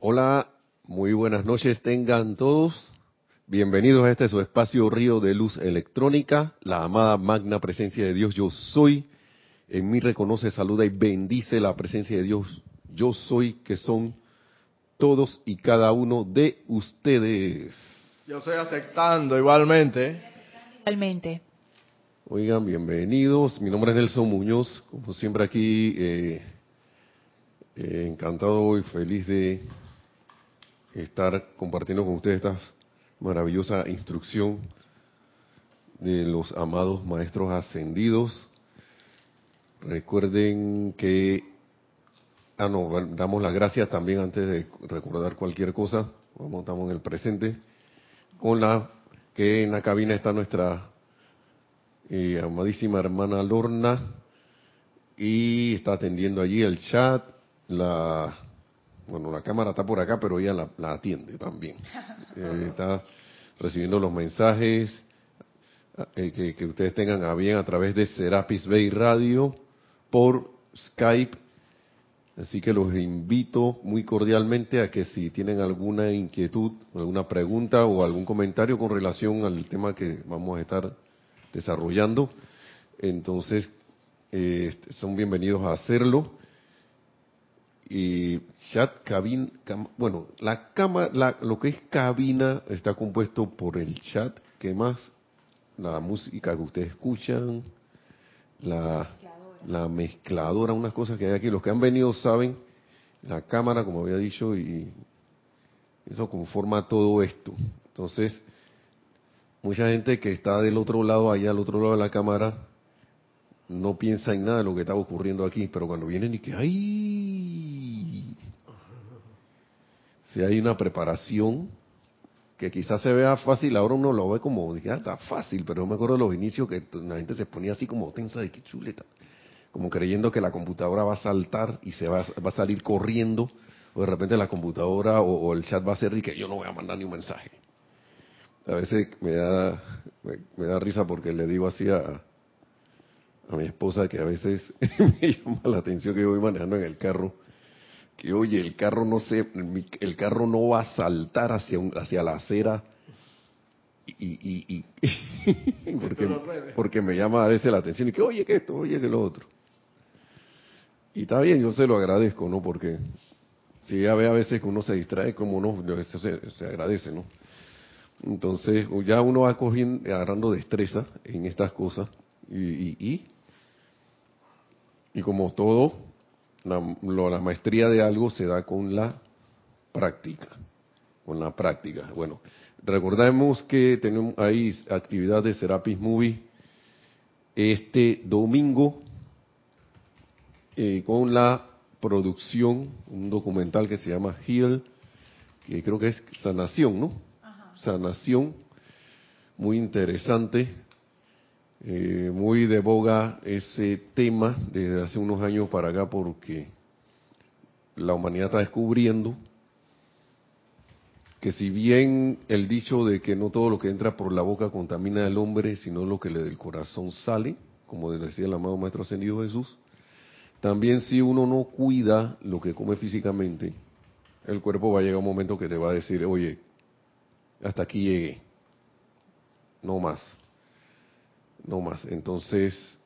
Hola, muy buenas noches tengan todos. Bienvenidos a este su espacio Río de Luz Electrónica, la amada magna presencia de Dios yo soy. En mí reconoce, saluda y bendice la presencia de Dios yo soy, que son todos y cada uno de ustedes. Yo estoy aceptando igualmente. Igualmente. Oigan, bienvenidos. Mi nombre es Nelson Muñoz, como siempre aquí, eh, eh, encantado y feliz de estar compartiendo con ustedes esta maravillosa instrucción de los amados maestros ascendidos. Recuerden que, ah no, damos las gracias también antes de recordar cualquier cosa, vamos, estamos en el presente, con la que en la cabina está nuestra eh, amadísima hermana Lorna. Y está atendiendo allí el chat, la bueno, la cámara está por acá, pero ella la, atiende también. Eh, está recibiendo los mensajes eh, que, ustedes tengan a bien a través de Serapis Bay Radio por Skype. Así que los invito muy cordialmente a que si tienen alguna inquietud, alguna pregunta o algún comentario con relación al tema que vamos a estar desarrollando, entonces eh, son bienvenidos a hacerlo y chat cabina bueno la cama la, lo que es cabina está compuesto por el chat. Que más la música que ustedes escuchan la la mezcladora unas cosas que hay aquí. Los que han venido saben la cámara como había dicho y eso conforma todo esto. Entonces mucha gente que está del otro lado allá al otro lado de la cámara no piensa en nada de lo que está ocurriendo aquí pero cuando vienen y que ay si hay una preparación que quizás se vea fácil, ahora uno lo ve como, dije, ah, está fácil, pero yo me acuerdo de los inicios que la gente se ponía así como tensa de que chuleta, como creyendo que la computadora va a saltar y se va, va a salir corriendo, o de repente la computadora o, el chat va a ser y que yo no voy a mandar ni un mensaje. A veces me da, me, da risa porque le digo así a, a mi esposa que a veces me llama la atención que yo voy manejando en el carro que oye, el carro no se, el carro no va a saltar hacia, hacia la acera y, porque, porque, me llama a veces la atención y que oye que esto, oye que lo otro. Y está bien, yo se lo agradezco, ¿no? Porque si ya ve a veces que uno se distrae, como no, se, se agradece, ¿no? Entonces, ya uno va cogiendo, agarrando destreza en estas cosas y, y, y como todo, la, maestría de algo se da con la práctica, con la práctica. Bueno, recordemos que tenemos ahí actividad de Serapis Movie este domingo eh, con la producción, un documental que se llama Heal, que creo que es Sanación, ¿no? Sanación, muy interesante, eh, muy de boga ese tema desde hace unos años para acá porque la humanidad está descubriendo que si bien el dicho de que no todo lo que entra por la boca contamina al hombre, sino lo que le del corazón sale, como decía el amado Maestro Ascendido Jesús, también si uno no cuida lo que come físicamente, el cuerpo va a llegar un momento que te va a decir, oye, hasta aquí llegué, no más no más. Entonces,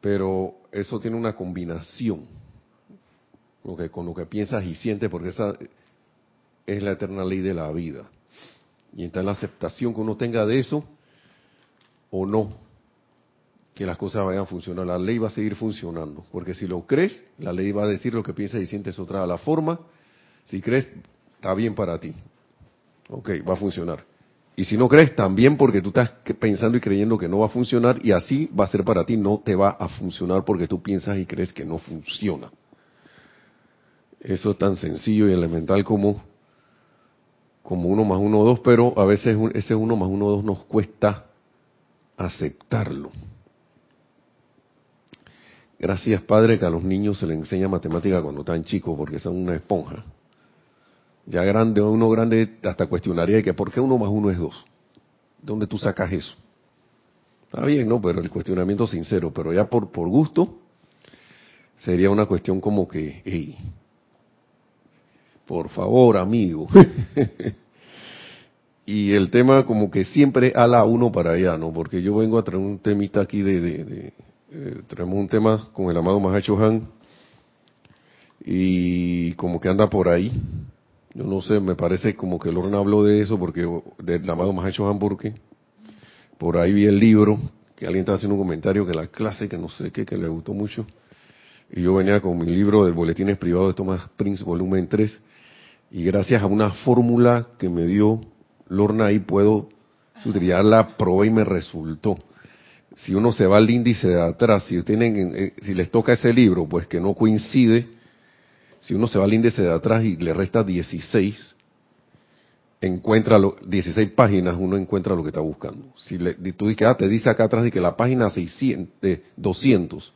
pero eso tiene una combinación lo que, con lo que piensas y sientes, porque esa es la eterna ley de la vida. Y está la aceptación que uno tenga de eso o no, que las cosas vayan a funcionar. La ley va a seguir funcionando, porque si lo crees, la ley va a decir lo que piensas y sientes otra la forma. Si crees, está bien para ti. Ok, va a funcionar. Y si no crees, también porque tú estás pensando y creyendo que no va a funcionar y así va a ser para ti, no te va a funcionar porque tú piensas y crees que no funciona. Eso es tan sencillo y elemental como, como uno más uno dos, pero a veces ese uno más uno dos nos cuesta aceptarlo. Gracias, Padre, que a los niños se les enseña matemática cuando están chicos, porque son una esponja. Ya grande, uno grande hasta cuestionaría que ¿por qué uno más uno es dos? ¿Dónde tú sacas eso? Está bien, ¿no? Pero el cuestionamiento sincero, pero ya por, por gusto sería una cuestión como que, hey, Por favor, amigo. y el tema como que siempre ala uno para allá, ¿no? Porque yo vengo a traer un temita aquí de... traemos un tema con el amado Mahacho Han y como que anda por ahí. Yo no sé, me parece como que Lorna habló de eso porque del amado Mahacho porque por ahí vi el libro que alguien estaba haciendo un comentario que la clase que no sé qué que le gustó mucho. Y yo venía con mi libro del Boletines Privados de Thomas Prince, volumen 3, y gracias a una fórmula que me dio Lorna ahí puedo utilizar la probé y me resultó. Si uno se va al índice de atrás, si tienen, eh, si les toca ese libro, pues que no coincide, si uno se va al índice de atrás y le resta 16, encuentra lo, 16 páginas, uno encuentra lo que está buscando. Si le, tú dices, ah, te dice acá atrás de que la página 600, eh, 200,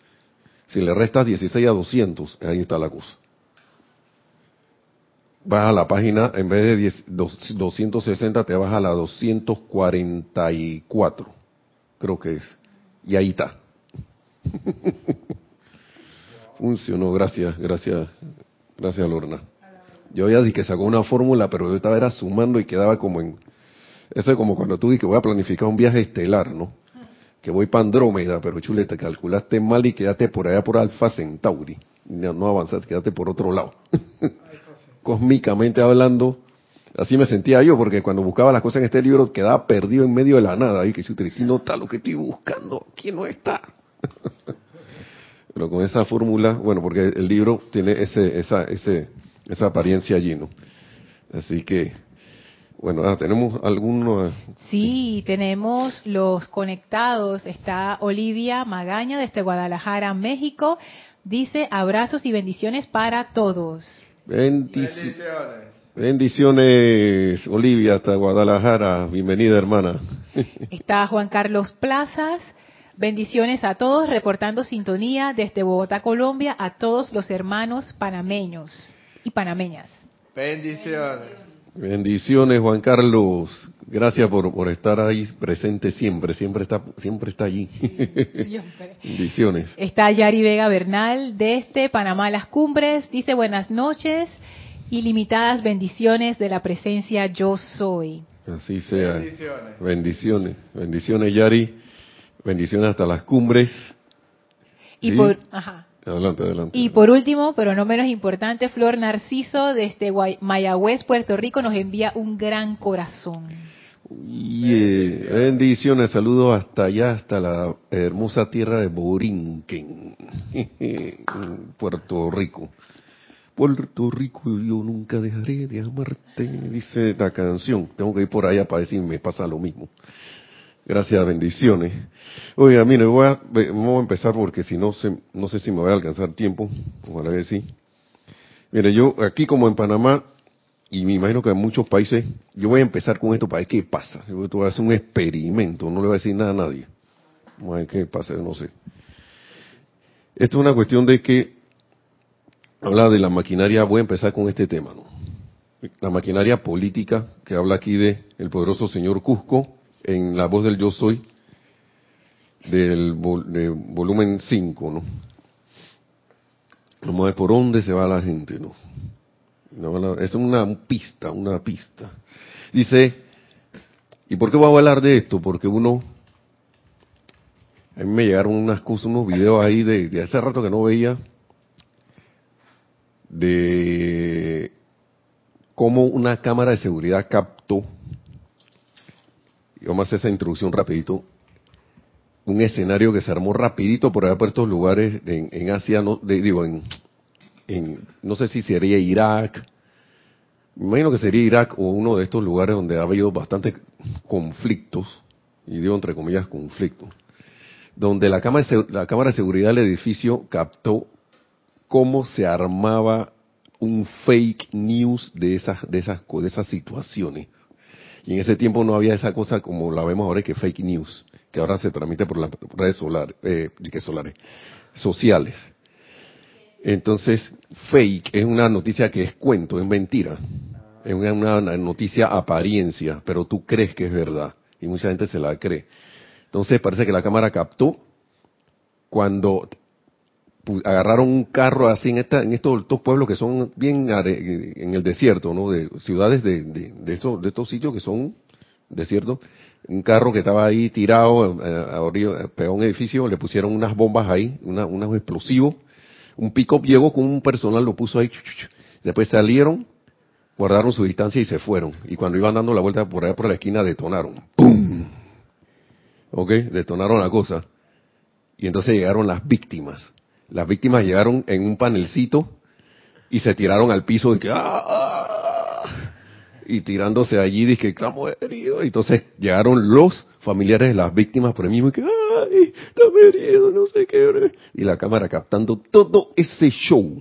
si le restas 16 a 200, ahí está la cosa. Vas a la página, en vez de 10, 260, te vas a la 244, creo que es. Y ahí está. Funcionó, gracias, gracias, gracias Lorna. Yo ya dije que sacó una fórmula, pero yo estaba sumando y quedaba como en... Eso es como cuando tú dices que voy a planificar un viaje estelar, ¿no? que voy para Andrómeda, pero chule, te calculaste mal y quédate por allá por Alfa Centauri. No, no avanzaste, quédate por otro lado. Cósmicamente hablando, así me sentía yo, porque cuando buscaba las cosas en este libro quedaba perdido en medio de la nada. Y que si aquí no está lo que estoy buscando, aquí no está. pero con esa fórmula, bueno, porque el libro tiene ese, esa, ese, esa apariencia allí, ¿no? Así que bueno, ah, tenemos algunos. Sí, tenemos los conectados. Está Olivia Magaña desde Guadalajara, México. Dice abrazos y bendiciones para todos. bendiciones. Bendiciones, Olivia, hasta Guadalajara. Bienvenida, hermana. Está Juan Carlos Plazas. Bendiciones a todos, reportando sintonía desde Bogotá, Colombia, a todos los hermanos panameños y panameñas. Bendiciones. Bendiciones, Juan Carlos. Gracias por, por estar ahí presente siempre, siempre está, siempre está allí. Bendiciones. Está Yari Vega Bernal desde Panamá Las Cumbres. Dice buenas noches, ilimitadas bendiciones de la presencia yo soy. Así sea. Bendiciones. Bendiciones, bendiciones Yari. Bendiciones hasta las cumbres. Y por, ajá. Adelante, adelante. Y por último, pero no menos importante, Flor Narciso desde Mayagüez, Puerto Rico, nos envía un gran corazón. Bendiciones, saludos hasta allá, hasta la hermosa tierra de Borinquen, Puerto Rico. Puerto Rico, yo nunca dejaré de amarte, dice la canción. Tengo que ir por allá para decir me pasa lo mismo. Gracias, bendiciones. Oiga, mire, voy a, vamos a empezar porque si no, no sé si me voy a alcanzar tiempo. Ojalá que sí. Mire, yo aquí como en Panamá, y me imagino que en muchos países, yo voy a empezar con esto para ver qué pasa. Yo voy a hacer un experimento, no le voy a decir nada a nadie. Vamos a ver qué pasa, no sé. Esto es una cuestión de que, habla de la maquinaria, voy a empezar con este tema, ¿no? La maquinaria política que habla aquí de el poderoso señor Cusco, en La Voz del Yo Soy, del volumen 5, ¿no? Vamos a ver por dónde se va la gente, ¿no? es una pista, una pista. Dice, ¿y por qué voy a hablar de esto? Porque uno, a mí me llegaron unas cosas, unos videos ahí de, de hace rato que no veía, de cómo una cámara de seguridad captó vamos a hacer esa introducción rapidito, un escenario que se armó rapidito por allá por estos lugares en, Asia, no, digo, en, no sé si sería Irak, me imagino que sería Irak o uno de estos lugares donde ha habido bastantes conflictos, y digo entre comillas conflictos, donde la de, la cámara de seguridad del edificio captó cómo se armaba un fake news de esas, de esas, de esas situaciones. Y en ese tiempo no había esa cosa como la vemos ahora que fake news, que ahora se transmite por las redes solares, eh, solares, sociales. Entonces, fake es una noticia que es cuento, es mentira. Es una, una, noticia apariencia, pero tú crees que es verdad. Y mucha gente se la cree. Entonces parece que la cámara captó cuando agarraron un carro así en, esta, en estos, estos pueblos que son bien en el desierto, ciudades de, de, de estos, sitios que son desiertos. Un carro que estaba ahí tirado, eh, orilla- pegado a un edificio, le pusieron unas bombas ahí, una, unos explosivos. Un pick-up llegó con un personal, lo puso ahí. Después salieron, guardaron su distancia y se fueron. Y cuando iban dando la vuelta por allá por la esquina, detonaron. ¡Pum! ¿Ok? Detonaron la cosa. Y entonces llegaron las víctimas. Las víctimas llegaron en un panelcito y se tiraron al piso y que ¡ah! ah", y tirándose allí dije estamos heridos. Y entonces llegaron los familiares de las víctimas por el mismo y que ay, no sé qué. Y la cámara captando todo ese show.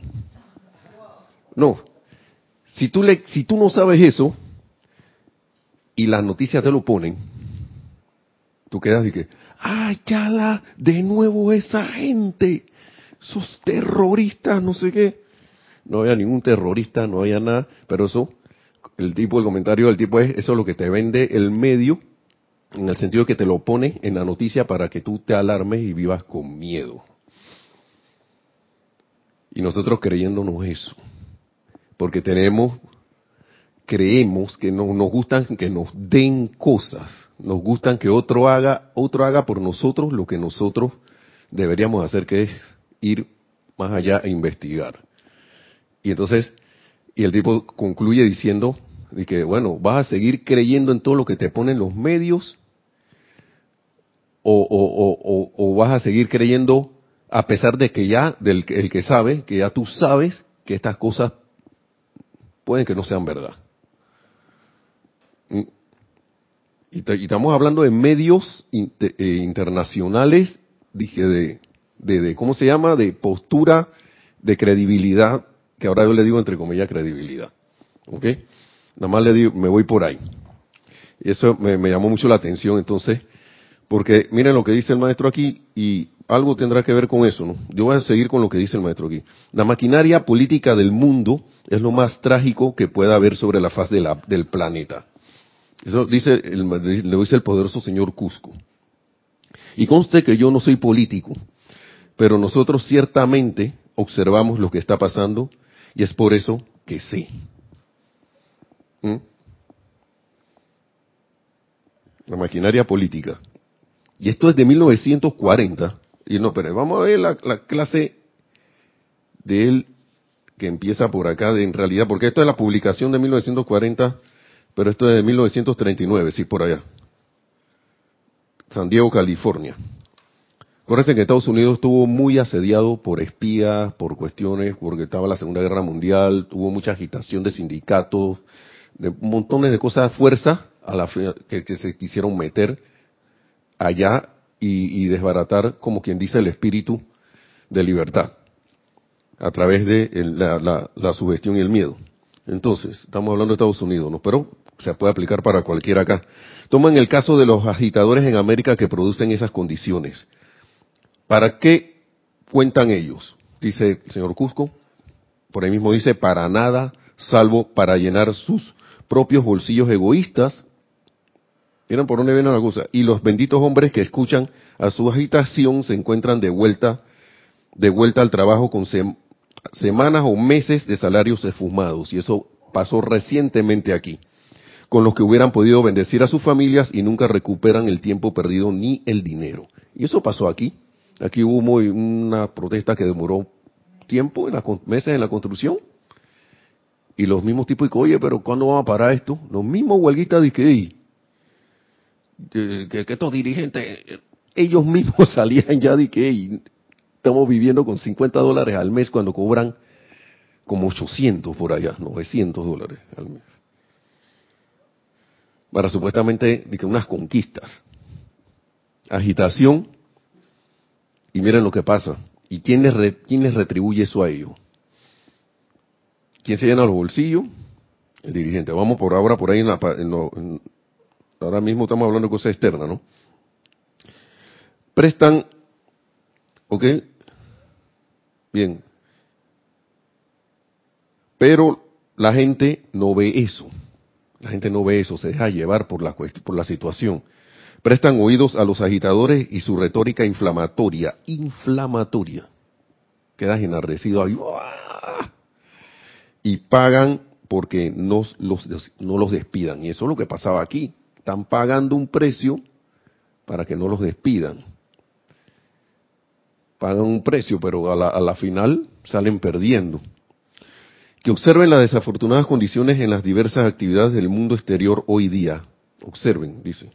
No. Si tú le, si tú no sabes eso y las noticias te lo ponen, tú quedas y que, ay, chala, de nuevo esa gente, esos terroristas, no sé qué. No había ningún terrorista, no había nada, pero eso, el tipo, el comentario del tipo es, eso es lo que te vende el medio, en el sentido que te lo pone en la noticia para que tú te alarmes y vivas con miedo. Y nosotros creyéndonos eso, porque tenemos creemos que no, nos gustan que nos den cosas, nos gustan que otro haga, otro haga por nosotros lo que nosotros deberíamos hacer, que es ir más allá e investigar. Y entonces, y el tipo concluye diciendo de que, bueno, vas a seguir creyendo en todo lo que te ponen los medios, o, o, o, o, vas a seguir creyendo a pesar de que ya, del el que sabe, que ya tú sabes que estas cosas pueden que no sean verdad. Y, estamos hablando de medios eh, internacionales, dije, de, de, de, ¿cómo se llama? De postura de credibilidad, que ahora yo le digo entre comillas credibilidad. ¿Ok? Nada más le digo, me voy por ahí. Eso me, me llamó mucho la atención, entonces, porque miren lo que dice el maestro aquí y algo tendrá que ver con eso, ¿no? Yo voy a seguir con lo que dice el maestro aquí. La maquinaria política del mundo es lo más trágico que pueda haber sobre la faz del planeta. Eso dice el, le dice el poderoso señor Cusco. Y conste que yo no soy político, pero nosotros ciertamente observamos lo que está pasando y es por eso que sé. ¿Mm? La maquinaria política. Y esto es de 1940. Y no, pero vamos a ver la, la clase de él que empieza por acá, de, en realidad, porque esto es la publicación de 1940, pero esto es de 1939, sí, por allá. San Diego, California. Acuérdense que Estados Unidos estuvo muy asediado por espías, por cuestiones, porque estaba la Segunda Guerra Mundial, hubo mucha agitación de sindicatos, de montones de cosas, fuerza a la que, se quisieron meter allá y, desbaratar, como quien dice, el espíritu de libertad a través de la- la sugestión y el miedo. Entonces, estamos hablando de Estados Unidos, ¿no? Pero se puede aplicar para cualquiera acá. Toman el caso de los agitadores en América que producen esas condiciones. ¿Para qué cuentan ellos? Dice el señor Cusco, por ahí mismo dice, para nada, salvo para llenar sus propios bolsillos egoístas. Miren por dónde viene la cosa. Y los benditos hombres que escuchan a su agitación se encuentran de vuelta, de vuelta al trabajo con sem- semanas o meses de salarios esfumados. Y eso pasó recientemente aquí. Con los que hubieran podido bendecir a sus familias y nunca recuperan el tiempo perdido ni el dinero. Y eso pasó aquí. Aquí hubo muy- una protesta que demoró tiempo, en la, con- meses en la construcción. Y los mismos tipos, digo, oye, pero ¿cuándo vamos a parar esto? Los mismos huelguistas "Ey, que, que- que estos dirigentes, ellos mismos salían ya de que "Ey, estamos viviendo con 50 dólares al mes cuando cobran como 800 por allá, 900 dólares al mes. Para supuestamente de que unas conquistas. Agitación. Y miren lo que pasa. ¿Y quién les, re- quién les retribuye eso a ellos? ¿Quién se llena los bolsillos? El dirigente. Vamos por ahora por ahí en la, en lo- ahora mismo estamos hablando de cosas externas, ¿no? Prestan, ¿ok? Bien. Pero la gente no ve eso. La gente no ve eso, se deja llevar por la, por la situación. Prestan oídos a los agitadores y su retórica inflamatoria, inflamatoria. quedas enardecido ahí, y pagan porque no los, no los despidan. Y eso es lo que pasaba aquí. Están pagando un precio para que no los despidan. Pagan un precio, pero a la, a la final salen perdiendo. Que observen las desafortunadas condiciones en las diversas actividades del mundo exterior hoy día. Observen, dice.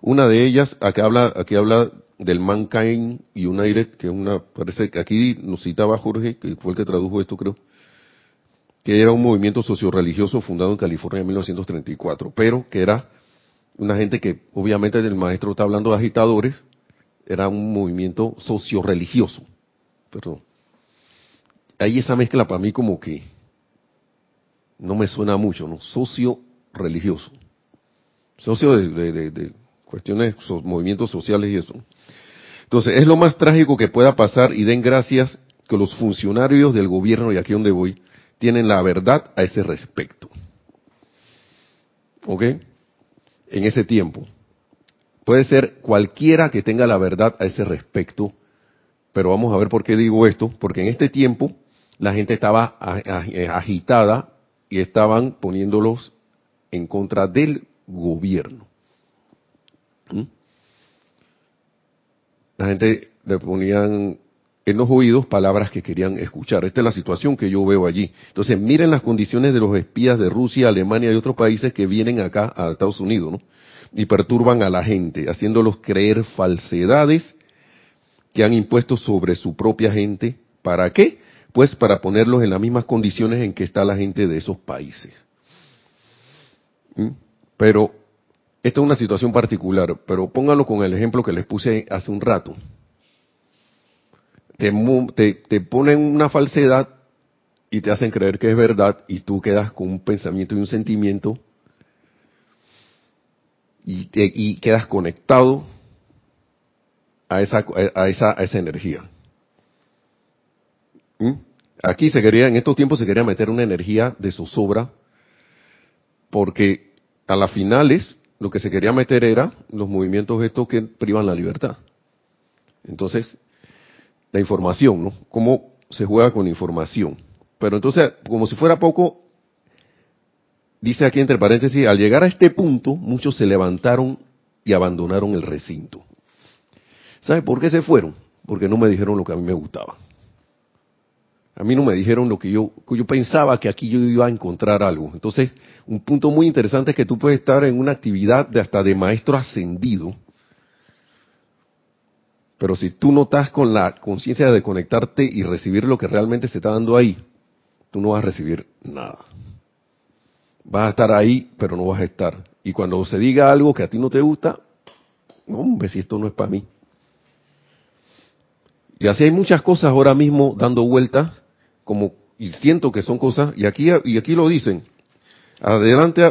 Una de ellas, aquí habla, aquí habla del Mankind United, que es una, parece que aquí nos citaba Jorge, que fue el que tradujo esto, creo, que era un movimiento socio-religioso fundado en California en 1934, pero que era una gente que, obviamente, el maestro está hablando de agitadores, era un movimiento socio-religioso. Perdón. Hay esa mezcla para mí como que no me suena mucho, ¿no? Socio-religioso. Socio de cuestiones, movimientos sociales y eso. Entonces, es lo más trágico que pueda pasar y den gracias que los funcionarios del gobierno, y aquí donde voy, tienen la verdad a ese respecto. ¿Ok? En ese tiempo. Puede ser cualquiera que tenga la verdad a ese respecto, pero vamos a ver por qué digo esto, porque en este tiempo la gente estaba agitada y estaban poniéndolos en contra del gobierno. ¿Mm? La gente le ponían en los oídos palabras que querían escuchar. Esta es la situación que yo veo allí. Entonces, miren las condiciones de los espías de Rusia, Alemania y otros países que vienen acá a Estados Unidos. Y perturban a la gente, haciéndolos creer falsedades que han impuesto sobre su propia gente. ¿Para qué? Pues para ponerlos en las mismas condiciones en que está la gente de esos países. ¿Mm? Pero esta es una situación particular, pero pónganlo con el ejemplo que les puse hace un rato. Te, te, ponen una falsedad y te hacen creer que es verdad y tú quedas con un pensamiento y un sentimiento y, y quedas conectado a esa, a esa, a esa energía. ¿Mm? Aquí se quería, en estos tiempos se quería meter una energía de zozobra porque a las finales lo que se quería meter era los movimientos estos que privan la libertad. Entonces, la información, ¿no? Cómo se juega con información. Pero entonces, como si fuera poco, dice aquí entre paréntesis, al llegar a este punto, muchos se levantaron y abandonaron el recinto. ¿Sabe por qué se fueron? Porque no me dijeron lo que a mí me gustaba. A mí no me dijeron lo que yo, yo pensaba que aquí yo iba a encontrar algo. Entonces, un punto muy interesante es que tú puedes estar en una actividad de hasta de maestro ascendido, pero si tú no estás con la conciencia de conectarte y recibir lo que realmente se está dando ahí, tú no vas a recibir nada. Vas a estar ahí, pero no vas a estar. Y cuando se diga algo que a ti no te gusta, hombre, si esto no es para mí. Y así hay muchas cosas ahora mismo dando vueltas como y siento que son cosas y aquí y aquí lo dicen. Adelante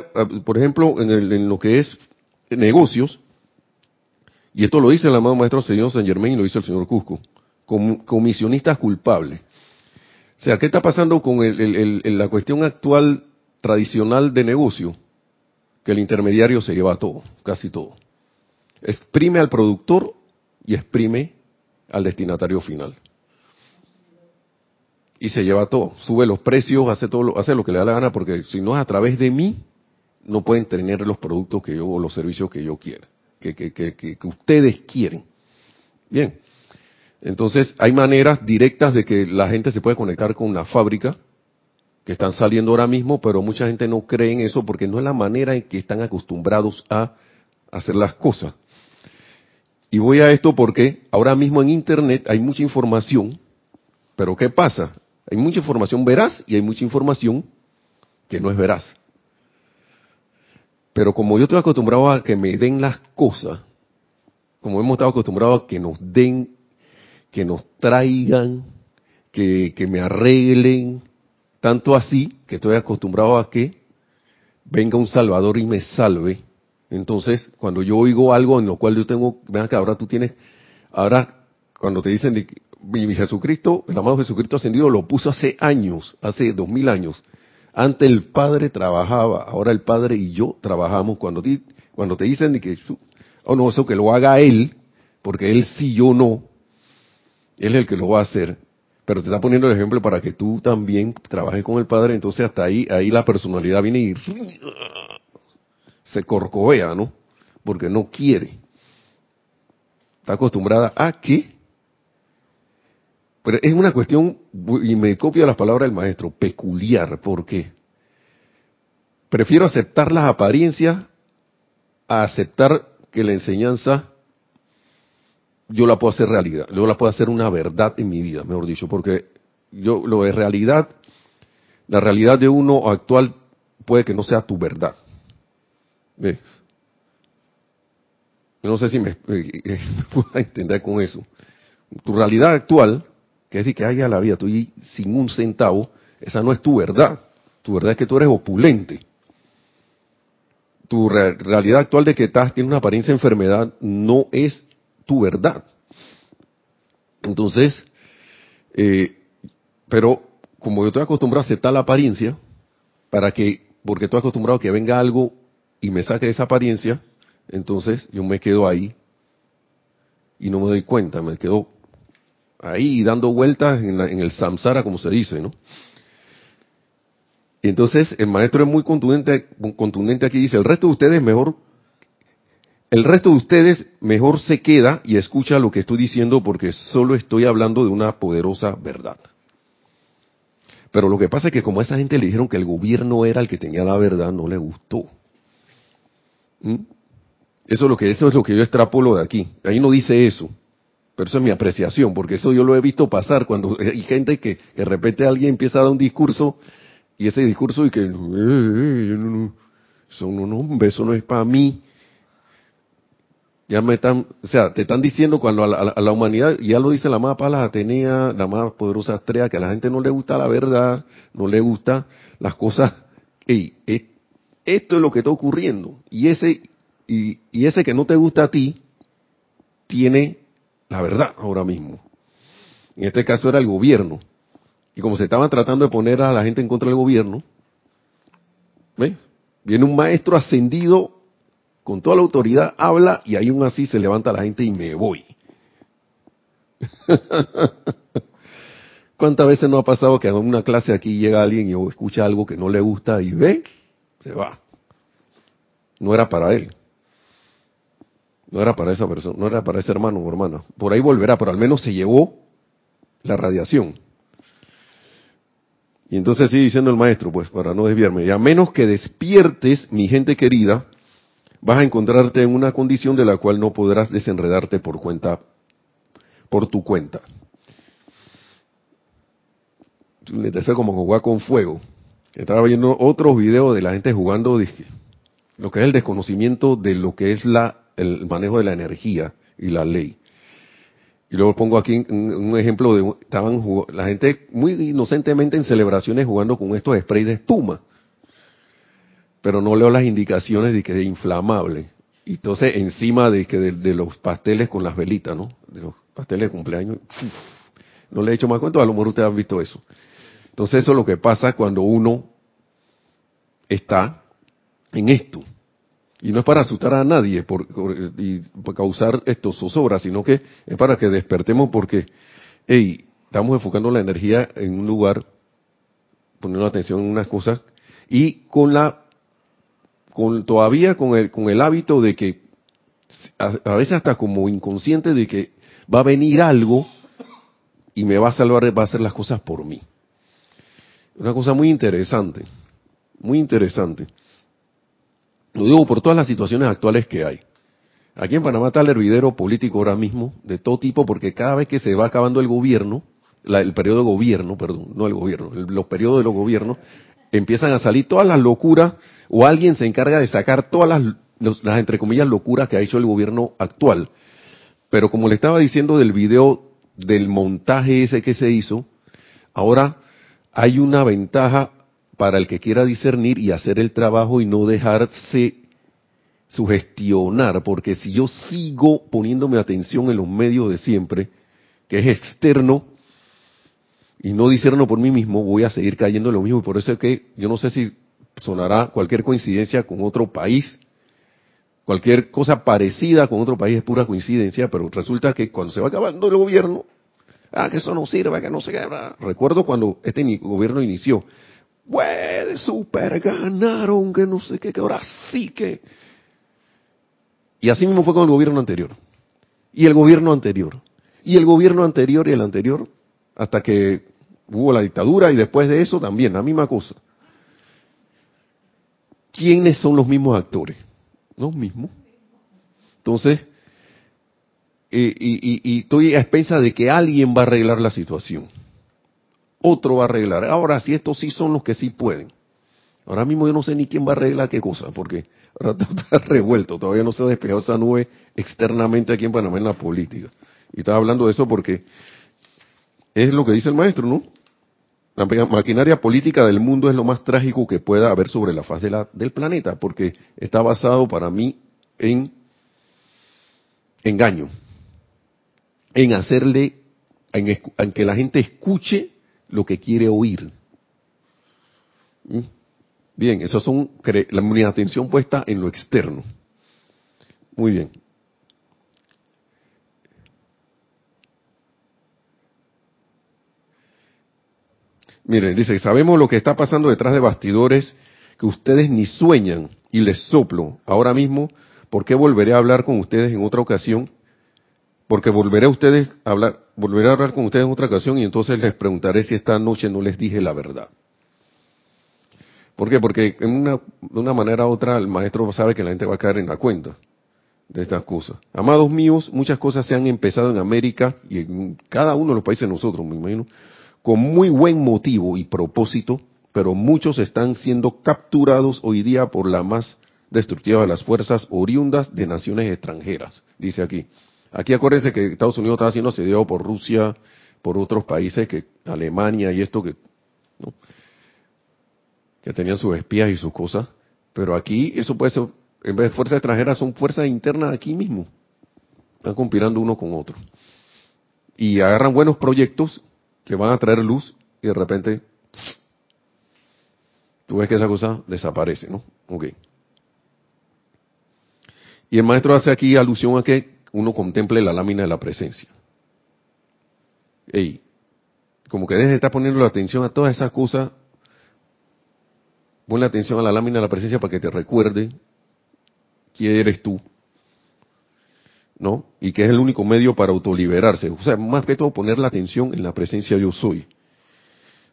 por ejemplo en, lo que es negocios y esto lo dice el amado maestro señor San Germain y lo dice el señor Cusco comisionistas culpables. O sea qué está pasando con el, la cuestión actual tradicional de negocio que el intermediario se lleva todo casi todo. Exprime al productor y exprime al destinatario final y se lleva todo, sube los precios, hace todo, lo, hace lo que le da la gana, porque si no es a través de mí, no pueden tener los productos que yo o los servicios que yo quiera, que, que, que, que, ustedes quieren. Bien, entonces hay maneras directas de que la gente se puede conectar con una fábrica que están saliendo ahora mismo, pero mucha gente no cree en eso porque no es la manera en que están acostumbrados a hacer las cosas. Y voy a esto porque ahora mismo en Internet hay mucha información, pero ¿qué pasa? Hay mucha información veraz y hay mucha información que no es veraz. Pero como yo estoy acostumbrado a que me den las cosas, como hemos estado acostumbrados a que nos den, que nos traigan, que, que me arreglen, tanto así que estoy acostumbrado a que venga un Salvador y me salve. Entonces, cuando yo oigo algo en lo cual yo tengo, vean que ahora tú tienes, ahora cuando te dicen mi, Jesucristo, el amado Jesucristo ascendido, lo puso hace años, hace dos mil años. Antes el Padre trabajaba, ahora el Padre y yo trabajamos. Cuando te, cuando te dicen que, oh no, eso que lo haga Él, porque Él sí, yo no, Él es el que lo va a hacer. pero te está poniendo el ejemplo para que tú también trabajes con el Padre, entonces hasta ahí, ahí la personalidad viene y se corcovea, ¿no? Porque no quiere. Está acostumbrada a que, es una cuestión, y me copio las palabras del maestro, peculiar, ¿por qué? Prefiero aceptar las apariencias a aceptar que la enseñanza yo la puedo hacer realidad, yo la puedo hacer una verdad en mi vida, mejor dicho, porque yo lo de realidad, la realidad de uno actual puede que no sea tu verdad. No sé si me, puedo entender con eso. Tu realidad actual, que decir que haya la vida, tú sin un centavo, esa no es tu verdad. Tu verdad es que tú eres opulente. Tu realidad actual de que estás, tienes una apariencia de enfermedad no es tu verdad. Entonces, eh, pero como yo estoy acostumbrado a aceptar la apariencia, para que, porque estoy acostumbrado a que venga algo y me saque esa apariencia, entonces yo me quedo ahí y no me doy cuenta, me quedo ahí dando vueltas en, en el samsara, como se dice, ¿no? Y entonces el maestro es muy contundente, contundente aquí, dice, el resto de ustedes mejor el resto de ustedes mejor se queda y escucha lo que estoy diciendo porque solo estoy hablando de una poderosa verdad. Pero lo que pasa es que como a esa gente le dijeron que el gobierno era el que tenía la verdad, no le gustó. ¿Mm? Eso es lo que eso es lo que yo extrapolo de aquí. Ahí no dice eso. Pero eso es mi apreciación, porque eso yo lo he visto pasar cuando hay gente que, de repente alguien empieza a dar un discurso y ese discurso y que eh, eh, eso no, es para mí ya me están, o sea, te están diciendo cuando a la, humanidad, ya lo dice la más Palas Atenea, la más poderosa Astrea, que a la gente no le gusta la verdad, no le gusta las cosas. Ey, esto es lo que está ocurriendo. Y ese, y, y ese que no te gusta a ti, tiene la verdad ahora mismo. En este caso era el gobierno. Y como se estaban tratando de poner a la gente en contra del gobierno, ¿ves? Viene un maestro ascendido con toda la autoridad habla y aún así se levanta la gente y me voy. ¿Cuántas veces no ha pasado que en una clase aquí llega alguien y escucha algo que no le gusta y ve, se va? No era para él. No era para esa persona, no era para ese hermano o hermana. Por ahí volverá, pero al menos se llevó la radiación. Y entonces sigue diciendo el maestro, pues, para no desviarme, y a menos que despiertes, mi gente querida, vas a encontrarte en una condición de la cual no podrás desenredarte por cuenta, por tu cuenta. Te como jugar con fuego. Estaba viendo otros videos de la gente jugando lo que es el desconocimiento de lo que es la, el manejo de la energía y la ley. Y luego pongo aquí un, ejemplo de estaban la gente muy inocentemente en celebraciones jugando con estos sprays de espuma pero no leo las indicaciones de que es inflamable. Y entonces encima de que de, los pasteles con las velitas, ¿no? De los pasteles de cumpleaños, no le he hecho más cuenta, a lo mejor ustedes han visto eso. Entonces eso es lo que pasa cuando uno está en esto. Y no es para asustar a nadie por, y causar esto zozobra, sino que es para que despertemos porque, hey, estamos enfocando la energía en un lugar, poniendo atención en unas cosas, y con la todavía con el, con el hábito de que, a, veces hasta como inconsciente de que va a venir algo y me va a salvar, va a hacer las cosas por mí. Una cosa muy interesante, muy interesante. Lo digo por todas las situaciones actuales que hay. Aquí en Panamá está el hervidero político ahora mismo, de todo tipo, porque cada vez que se va acabando el gobierno, el periodo de gobierno, perdón, no el gobierno, los periodos de los gobiernos, empiezan a salir todas las locuras o alguien se encarga de sacar todas las, las, entre comillas, locuras que ha hecho el gobierno actual. Pero como le estaba diciendo del video del montaje ese que se hizo, ahora hay una ventaja para el que quiera discernir y hacer el trabajo y no dejarse sugestionar, porque si yo sigo poniéndome atención en los medios de siempre, que es externo, y no discerno por mí mismo, voy a seguir cayendo en lo mismo. Y por eso es que yo no sé si sonará cualquier coincidencia con otro país, cualquier cosa parecida con otro país es pura coincidencia, pero resulta que cuando se va acabando el gobierno, Ah, que eso no sirve, que no se qué. Recuerdo cuando este gobierno inició. Pues, super ganaron, que no sé qué, que ahora sí que... Y así mismo fue con el gobierno anterior. Y el gobierno anterior. Y el gobierno anterior y el anterior, hasta que hubo la dictadura y después de eso también, la misma cosa. ¿Quiénes son los mismos actores? Los mismos. Entonces, eh, y, estoy a expensa de que alguien va a arreglar la situación. Otro va a arreglar. Ahora, si estos sí son los que sí pueden. Ahora mismo yo no sé ni quién va a arreglar qué cosa, porque ahora está revuelto. Todavía no se ha despejado esa nube externamente aquí en Panamá en la política. Y estaba hablando de eso porque es lo que dice el maestro, ¿no? La maquinaria política del mundo es lo más trágico que pueda haber sobre la faz del planeta, porque está basado para mí en engaño, en hacerle, en, que la gente escuche lo que quiere oír. ¿Mm? Bien, esas son la, mi atención puesta en lo externo. Muy bien. Miren, dice, sabemos lo que está pasando detrás de bastidores que ustedes ni sueñan y les soplo ahora mismo, ¿por qué volveré a hablar con ustedes en otra ocasión? Porque volveré a ustedes a hablar, volveré a hablar con ustedes en otra ocasión y entonces les preguntaré si esta noche no les dije la verdad. ¿Por qué? Porque en una, de una manera u otra el maestro sabe que la gente va a caer en la cuenta de estas cosas. Amados míos, muchas cosas se han empezado en América y en cada uno de los países de nosotros, me imagino, con muy buen motivo y propósito, pero muchos están siendo capturados hoy día por la más destructiva de las fuerzas oriundas de naciones extranjeras, dice aquí. Aquí acuérdense que Estados Unidos está siendo asediado por Rusia, por otros países, que Alemania y esto que, que tenían sus espías y sus cosas, pero aquí eso puede ser, en vez de fuerzas extranjeras, son fuerzas internas aquí mismo. Están conspirando uno con otro. Y agarran buenos proyectos que van a traer luz y de repente tú ves que esa cosa desaparece, ¿no? Ok. Y el maestro hace aquí alusión a que uno contemple la lámina de la presencia. Ey, como que deje de estar poniendo la atención a todas esas cosas, ponle atención a la lámina de la presencia para que te recuerde quién eres tú, ¿no? Y que es el único medio para autoliberarse. O sea, más que todo poner la atención en la presencia yo soy.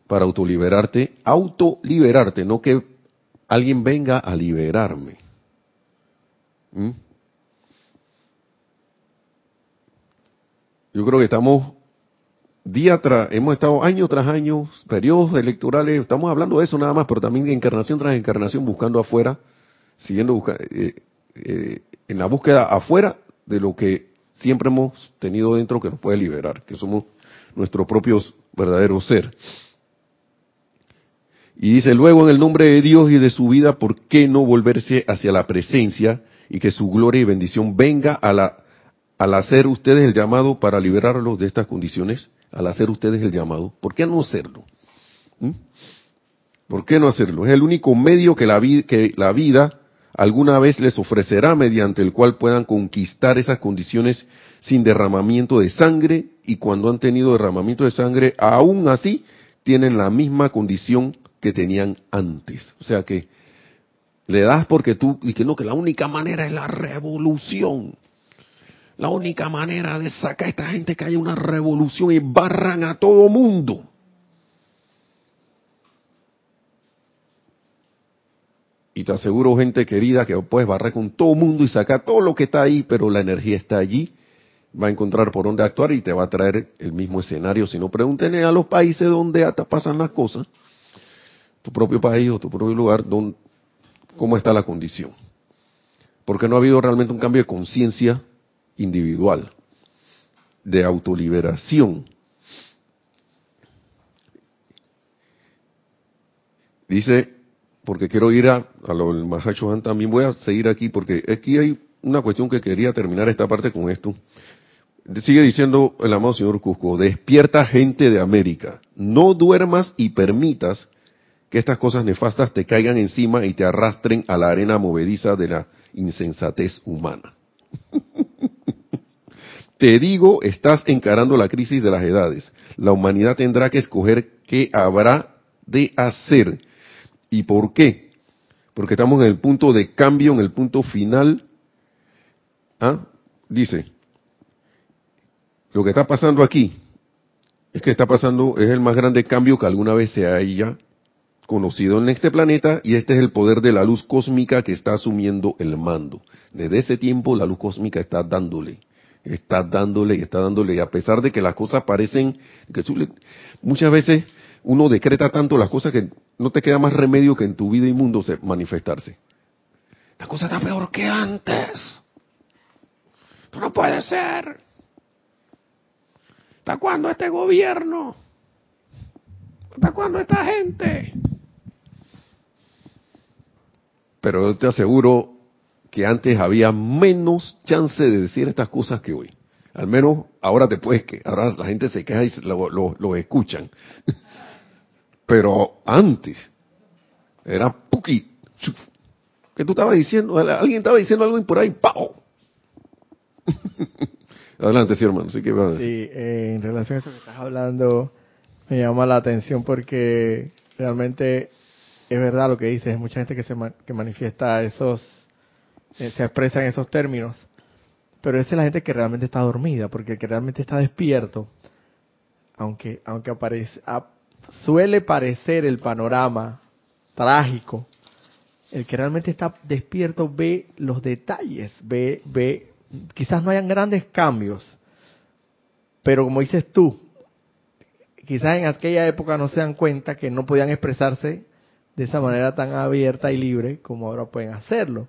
Para autoliberarte, autoliberarte, no que alguien venga a liberarme. ¿Mm? Yo creo que estamos día tras, hemos estado año tras año, periodos electorales, estamos hablando de eso nada más, pero también encarnación tras encarnación buscando afuera, siguiendo eh, eh, en la búsqueda afuera de lo que siempre hemos tenido dentro que nos puede liberar, que somos nuestro propio verdadero ser. Y dice, luego en el nombre de Dios y de su vida, ¿por qué no volverse hacia la presencia y que su gloria y bendición venga a la, al hacer ustedes el llamado para liberarlos de estas condiciones? Al hacer ustedes el llamado, ¿por qué no hacerlo? ¿Mm? ¿Por qué no hacerlo? Es el único medio que la, que la vida alguna vez les ofrecerá mediante el cual puedan conquistar esas condiciones sin derramamiento de sangre y cuando han tenido derramamiento de sangre, aún así tienen la misma condición que tenían antes. O sea que le das porque tú, y que no, que la única manera es la revolución. La única manera de sacar a esta gente que haya una revolución y barran a todo mundo. Y te aseguro, gente querida, que puedes barrer con todo mundo y sacar todo lo que está ahí, pero la energía está allí. Va a encontrar por dónde actuar y te va a traer el mismo escenario. Si no, pregúntenle a los países donde pasan las cosas, tu propio país o tu propio lugar, donde, cómo está la condición. Porque no ha habido realmente un cambio de conciencia individual, de autoliberación. Dice porque quiero ir a, a lo del Mahacho también voy a seguir aquí porque aquí hay una cuestión que quería terminar esta parte con esto. Sigue diciendo el amado señor Cusco, despierta gente de América, no duermas y permitas que estas cosas nefastas te caigan encima y te arrastren a la arena movediza de la insensatez humana. te digo, estás encarando la crisis de las edades. La humanidad tendrá que escoger qué habrá de hacer y por qué. Porque estamos en el punto de cambio, en el punto final. ¿Ah? Dice, lo que está pasando aquí es que está pasando, es el más grande cambio que alguna vez se haya conocido en este planeta y este es el poder de la luz cósmica que está asumiendo el mando. Desde ese tiempo la luz cósmica está dándole, está dándole y está dándole, y a pesar de que las cosas parecen, que muchas veces uno decreta tanto las cosas que no te queda más remedio que en tu vida y mundo se manifestarse. La cosa está peor que antes. Esto no puede ser. ¿Hasta cuándo este gobierno? ¿Hasta cuándo esta gente? Pero yo te aseguro que antes había menos chance de decir estas cosas que hoy. Al menos ahora después que ahora la gente se queja y lo, lo, escuchan. Pero antes era puki. Que tú estabas diciendo, alguien estaba diciendo algo y por ahí, ¡pau! Adelante, sí, hermano. Sí, que a decir? sí eh, en relación a eso que estás hablando, me llama la atención porque realmente es verdad lo que dices, mucha gente que se que manifiesta esos, eh, se expresa en esos términos, pero esa es la gente que realmente está dormida, porque el que realmente está despierto, aunque, aunque aparece, suele parecer el panorama trágico, el que realmente está despierto ve los detalles, ve, ve, quizás no hayan grandes cambios, pero como dices tú, quizás en aquella época no se dan cuenta que no podían expresarse de esa manera tan abierta y libre como ahora pueden hacerlo.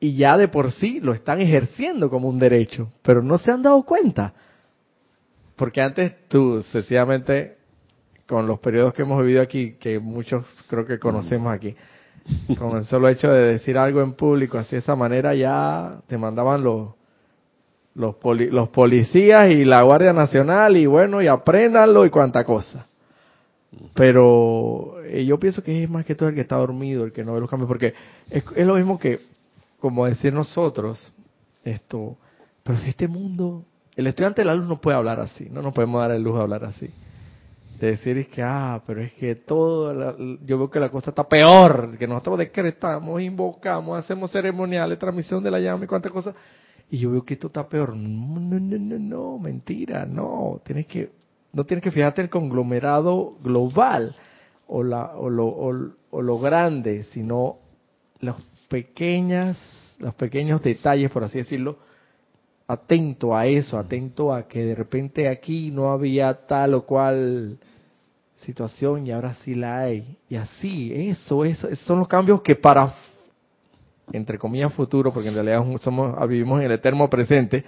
Y ya de por sí lo están ejerciendo como un derecho, pero no se han dado cuenta. Porque antes tú, sencillamente, con los periodos que hemos vivido aquí, que muchos creo que conocemos aquí, con el solo hecho de decir algo en público así de esa manera, ya te mandaban los, los, los policías y la Guardia Nacional y bueno, y apréndanlo y cuánta cosa. Pero eh, yo pienso que es más que todo el que está dormido, el que no ve los cambios, porque es, lo mismo que, como decir nosotros, esto, pero si este mundo, el estudiante de la luz no puede hablar así, no nos podemos dar el lujo de hablar así. De decir es que, ah, pero es que todo, yo veo que la cosa está peor, que nosotros decretamos, invocamos, hacemos ceremoniales, transmisión de la llama y cuántas cosas, y yo veo que esto está peor. No, no, no, no, mentira, no, tienes que no tienes que fijarte el conglomerado global o, la, o, lo, o, lo grande, sino los pequeñas, los pequeños detalles, por así decirlo, atento a eso, atento a que de repente aquí no había tal o cual situación y ahora sí la hay. Y así, eso, eso son los cambios que para, entre comillas, futuro, porque en realidad somos, vivimos en el eterno presente,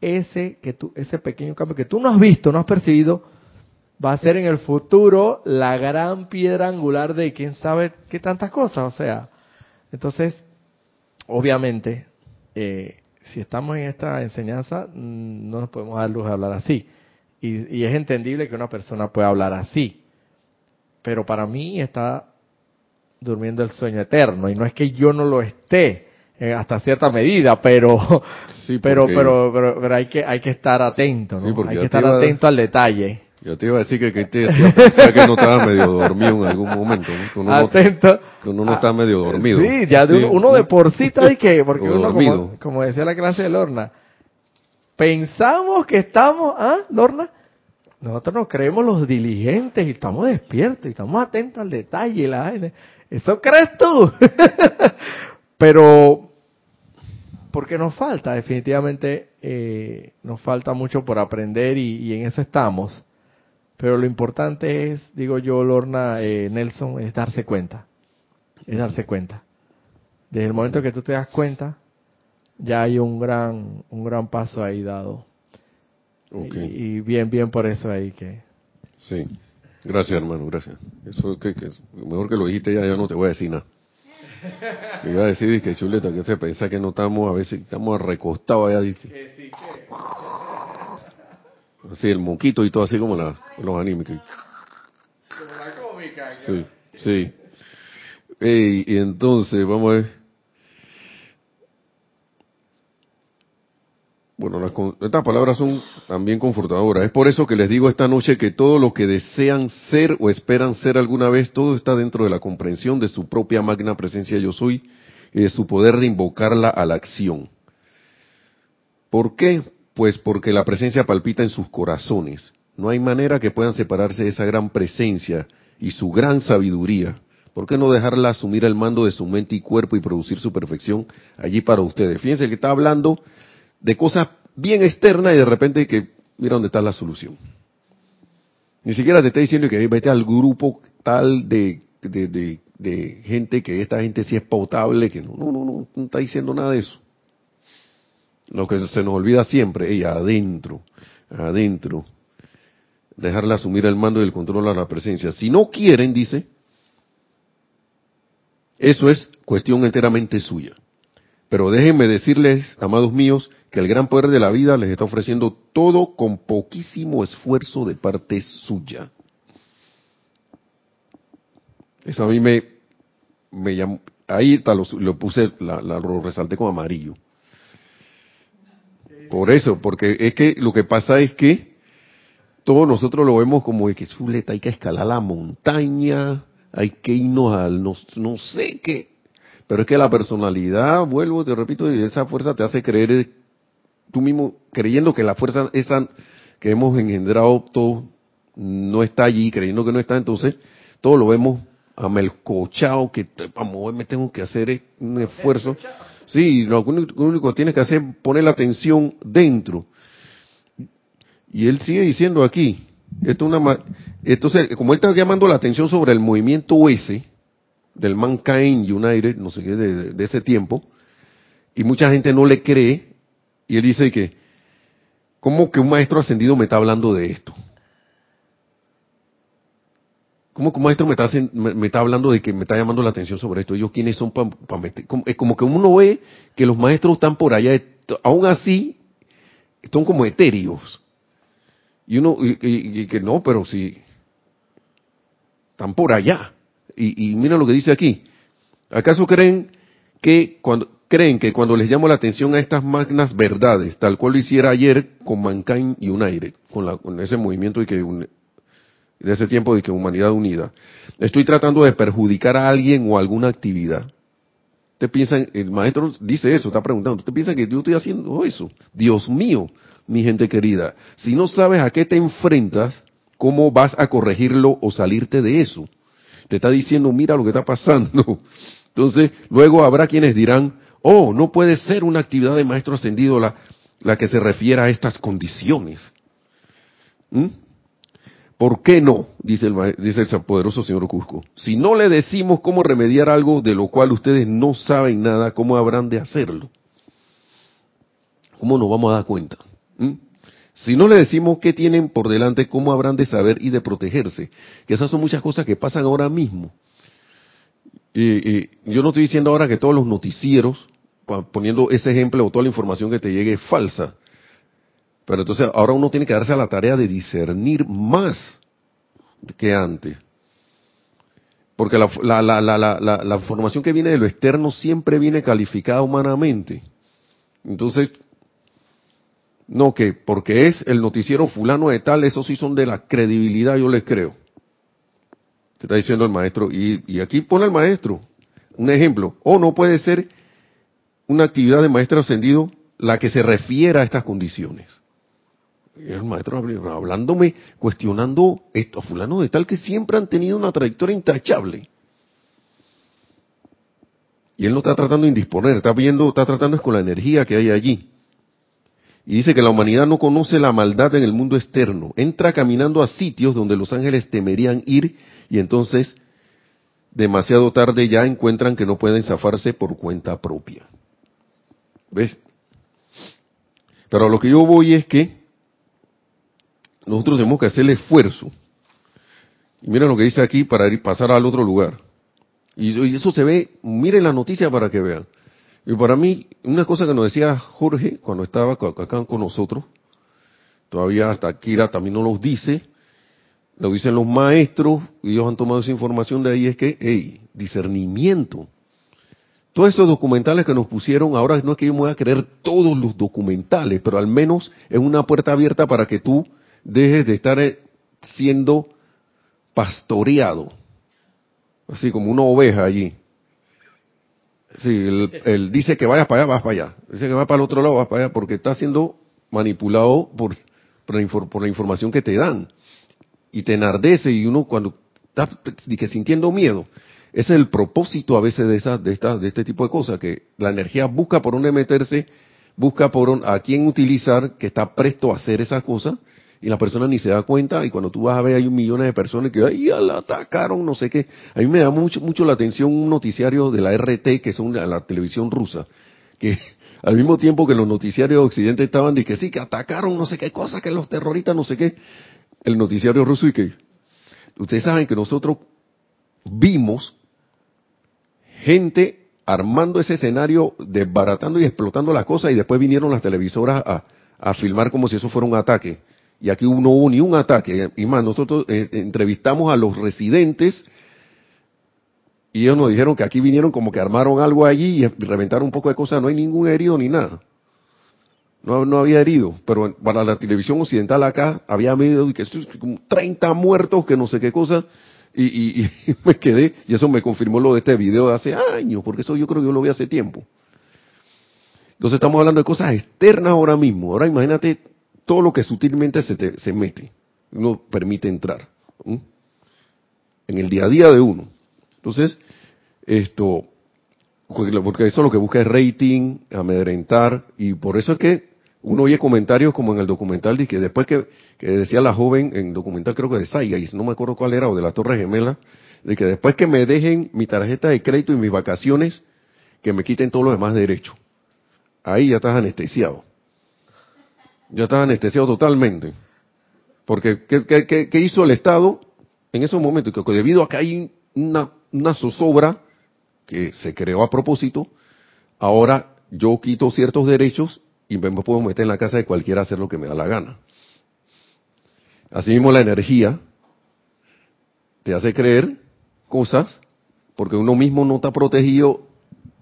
ese, que tú, ese pequeño cambio que tú no has visto, no has percibido, va a ser en el futuro la gran piedra angular de quién sabe qué tantas cosas. O sea, entonces, obviamente, eh, si estamos en esta enseñanza, mm, no nos podemos dar luz a hablar así. Y, y es entendible que una persona pueda hablar así. Pero para mí está durmiendo el sueño eterno. Y no es que yo no lo esté, eh, hasta cierta medida, pero, sí, pero, pero, pero, hay que hay que estar atento, ¿no? hay que estar atento al detalle. Yo te iba a decir que, que, te, que no estaba medio dormido en algún momento, ¿no? uno Atento. No, uno no está medio dormido. Sí, ya de uno, de por sí está que, porque uno, como, como, decía la clase de Lorna, pensamos que estamos, ¿ah, Lorna? Nosotros nos creemos los diligentes y estamos despiertos y estamos atentos al detalle. La, ¿Eso crees tú? Pero, porque nos falta, definitivamente eh, nos falta mucho por aprender y, en eso estamos. Pero lo importante es, digo yo, Lorna, eh, Nelson, es darse cuenta. Es darse cuenta. Desde el momento que tú te das cuenta, ya hay un gran, un gran paso ahí dado. Y, bien, bien por eso ahí que. Sí. Gracias, hermano, gracias. Eso que, que mejor que lo dijiste ya, ya no te voy a decir nada. Me iba a decir, que chuleta, que se piensa que no estamos, a veces estamos recostados allá. Dije. Así, el moquito y todo, así como la, los animes. Sí, sí. y entonces, vamos a ver. Bueno, las estas palabras son también confortadoras. Es por eso que les digo esta noche que todo lo que desean ser o esperan ser alguna vez, todo está dentro de la comprensión de su propia magna presencia yo soy y de su poder de invocarla a la acción. ¿Por qué? Pues porque la presencia palpita en sus corazones. No hay manera que puedan separarse de esa gran presencia y su gran sabiduría. ¿Por qué no dejarla asumir el mando de su mente y cuerpo y producir su perfección allí para ustedes? Fíjense que está hablando de cosas bien externas y de repente que mira dónde está la solución. Ni siquiera te está diciendo que vete al grupo tal de, de, de- de gente que esta gente sí es potable, que no, no, no, no, no está diciendo nada de eso. Lo que se nos olvida siempre, ella adentro, adentro, dejarla asumir el mando y el control a la presencia. Si no quieren, dice, eso es cuestión enteramente suya. Pero déjenme decirles, amados míos, que el gran poder de la vida les está ofreciendo todo con poquísimo esfuerzo de parte suya. Eso a mí me, me llamó, ahí lo, lo puse, la, la- lo resalté con amarillo. Por eso, porque es que lo que pasa es que todos nosotros lo vemos como de que chuleta, hay que escalar la montaña, hay que irnos al no, no sé qué. Pero es que la personalidad, vuelvo, te repito, y esa fuerza te hace creer tú mismo, creyendo que la fuerza esa que hemos engendrado todo no está allí, creyendo que no está, entonces todo lo vemos amelcochado, que para moverme tengo que hacer un esfuerzo. Sí, lo único, que tienes que hacer es poner la atención dentro. Y él sigue diciendo aquí, esto es una, entonces, como él está llamando la atención sobre el movimiento ese, del Mankind United, no sé qué, de- de ese tiempo, y mucha gente no le cree, y él dice que, ¿cómo que un maestro ascendido me está hablando de esto? ¿Cómo un maestro me está, me, me está hablando de que me está llamando la atención sobre esto? ¿Ellos quiénes son para meter? Es como que uno ve que los maestros están por allá, aún así, son como etéreos. Y uno, y, y- y que no, pero si están por allá. Y, y mira lo que dice aquí. ¿Acaso creen que cuando creen que cuando les llamo la atención a estas magnas verdades, tal cual lo hiciera ayer con Mankind United, con, con ese movimiento de que un- de ese tiempo de que humanidad unida, estoy tratando de perjudicar a alguien o alguna actividad? ¿Usted piensa, el maestro dice eso, está preguntando, ¿usted piensa que yo estoy haciendo eso? Dios mío, mi gente querida, si no sabes a qué te enfrentas, ¿cómo vas a corregirlo o salirte de eso? Te está diciendo, mira lo que está pasando. Entonces, luego habrá quienes dirán, oh, no puede ser una actividad de maestro ascendido la, la que se refiera a estas condiciones. ¿Mm? ¿Por qué no? Dice el, dice el poderoso señor Cusco. Si no le decimos cómo remediar algo de lo cual ustedes no saben nada, ¿cómo habrán de hacerlo? ¿Cómo nos vamos a dar cuenta? ¿Mm? Si no le decimos qué tienen por delante, ¿cómo habrán de saber y de protegerse? Que esas son muchas cosas que pasan ahora mismo. Y, y yo no estoy diciendo ahora que todos los noticieros, poniendo ese ejemplo o toda la información que te llegue es falsa. Pero entonces ahora uno tiene que darse a la tarea de discernir más que antes. Porque la, la, la, la, información que viene de lo externo siempre viene calificada humanamente. Entonces, no que porque es el noticiero fulano de tal, esos sí son de la credibilidad, yo les creo. Te está diciendo el maestro. Y, y aquí pone el maestro un ejemplo. O no puede ser una actividad de maestro ascendido la que se refiera a estas condiciones. El maestro habl- hablándome, cuestionando esto, a fulano de tal que siempre han tenido una trayectoria intachable. Y él no está tratando de indisponer, está viendo, está tratando es con la energía que hay allí. Y dice que la humanidad no conoce la maldad en el mundo externo. Entra caminando a sitios donde los ángeles temerían ir y entonces, demasiado tarde ya encuentran que no pueden zafarse por cuenta propia. ¿Ves? Pero a lo que yo voy es que nosotros tenemos que hacer el esfuerzo. Y miren lo que dice aquí para ir, pasar al otro lugar. Y, eso se ve, miren la noticia para que vean. Y para mí, una cosa que nos decía Jorge cuando estaba acá con nosotros, todavía hasta Kira también nos lo dice, lo dicen los maestros, y ellos han tomado esa información de ahí, es que, hey, discernimiento. todos esos documentales que nos pusieron, ahora no es que yo me voy a creer todos los documentales, pero al menos es una puerta abierta para que tú dejes de estar eh, siendo pastoreado, así como una oveja allí. Sí, él, dice que vayas para allá, vas para allá. Dice que va para el otro lado, vas para allá, porque está siendo manipulado por, por, la, información que te dan. Y te enardece y uno cuando está que sintiendo miedo, ese es el propósito a veces de, esa, de, esta, de este tipo de cosas, que la energía busca por dónde meterse, busca por a quién utilizar, que está presto a hacer esas cosas, y la persona ni se da cuenta, y cuando tú vas a ver hay un millón de personas que, ay, la atacaron, no sé qué. A mí me da mucho, mucho la atención un noticiario de la RT, que es la televisión rusa, que al mismo tiempo que los noticiarios de Occidente estaban de que sí, que atacaron no sé qué cosa, que los terroristas no sé qué, el noticiario ruso y que, ustedes saben que nosotros vimos gente armando ese escenario, desbaratando y explotando las cosas y después vinieron las televisoras a, filmar como si eso fuera un ataque. Y aquí no hubo ni un ataque. Y más, nosotros eh, entrevistamos a los residentes y ellos nos dijeron que aquí vinieron como que armaron algo allí y reventaron un poco de cosas. No hay ningún herido ni nada. No, no había herido. Pero para la televisión occidental acá había medio que 30 muertos, que no sé qué cosa y, me quedé, y eso me confirmó lo de este video de hace años, porque eso yo creo que yo lo vi hace tiempo. Entonces estamos hablando de cosas externas ahora mismo. Ahora imagínate todo lo que sutilmente se, se mete, uno permite entrar en el día a día de uno. Entonces, esto, porque eso lo que busca es rating, amedrentar, y por eso es que uno oye comentarios como en el documental de que después que, decía la joven en documental creo que de Saigais, no me acuerdo cuál era, o de la Torre Gemela, de que después que me dejen mi tarjeta de crédito y mis vacaciones, que me quiten todos los demás derechos. Ahí ya estás anestesiado. Ya estás anestesiado totalmente. Porque, ¿qué, qué, hizo el Estado en esos momentos? Que debido a que hay una, una zozobra que se creó a propósito, ahora yo quito ciertos derechos y me puedo meter en la casa de cualquiera a hacer lo que me da la gana. Asimismo la energía te hace creer cosas porque uno mismo no está protegido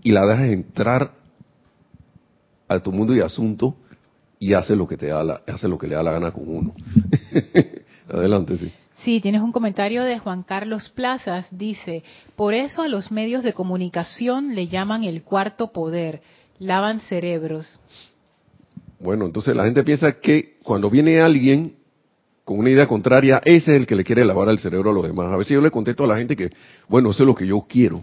y la dejas entrar a tu mundo y asunto y hace lo que te da la, hace lo que le da la gana con uno. Adelante, sí. Sí, tienes un comentario de Juan Carlos Plazas. Dice, por eso a los medios de comunicación le llaman el cuarto poder. Lavan cerebros. Bueno, entonces la gente piensa que cuando viene alguien con una idea contraria, ese es el que le quiere lavar el cerebro a los demás. A veces yo le contesto a la gente que, bueno, eso es lo que yo quiero,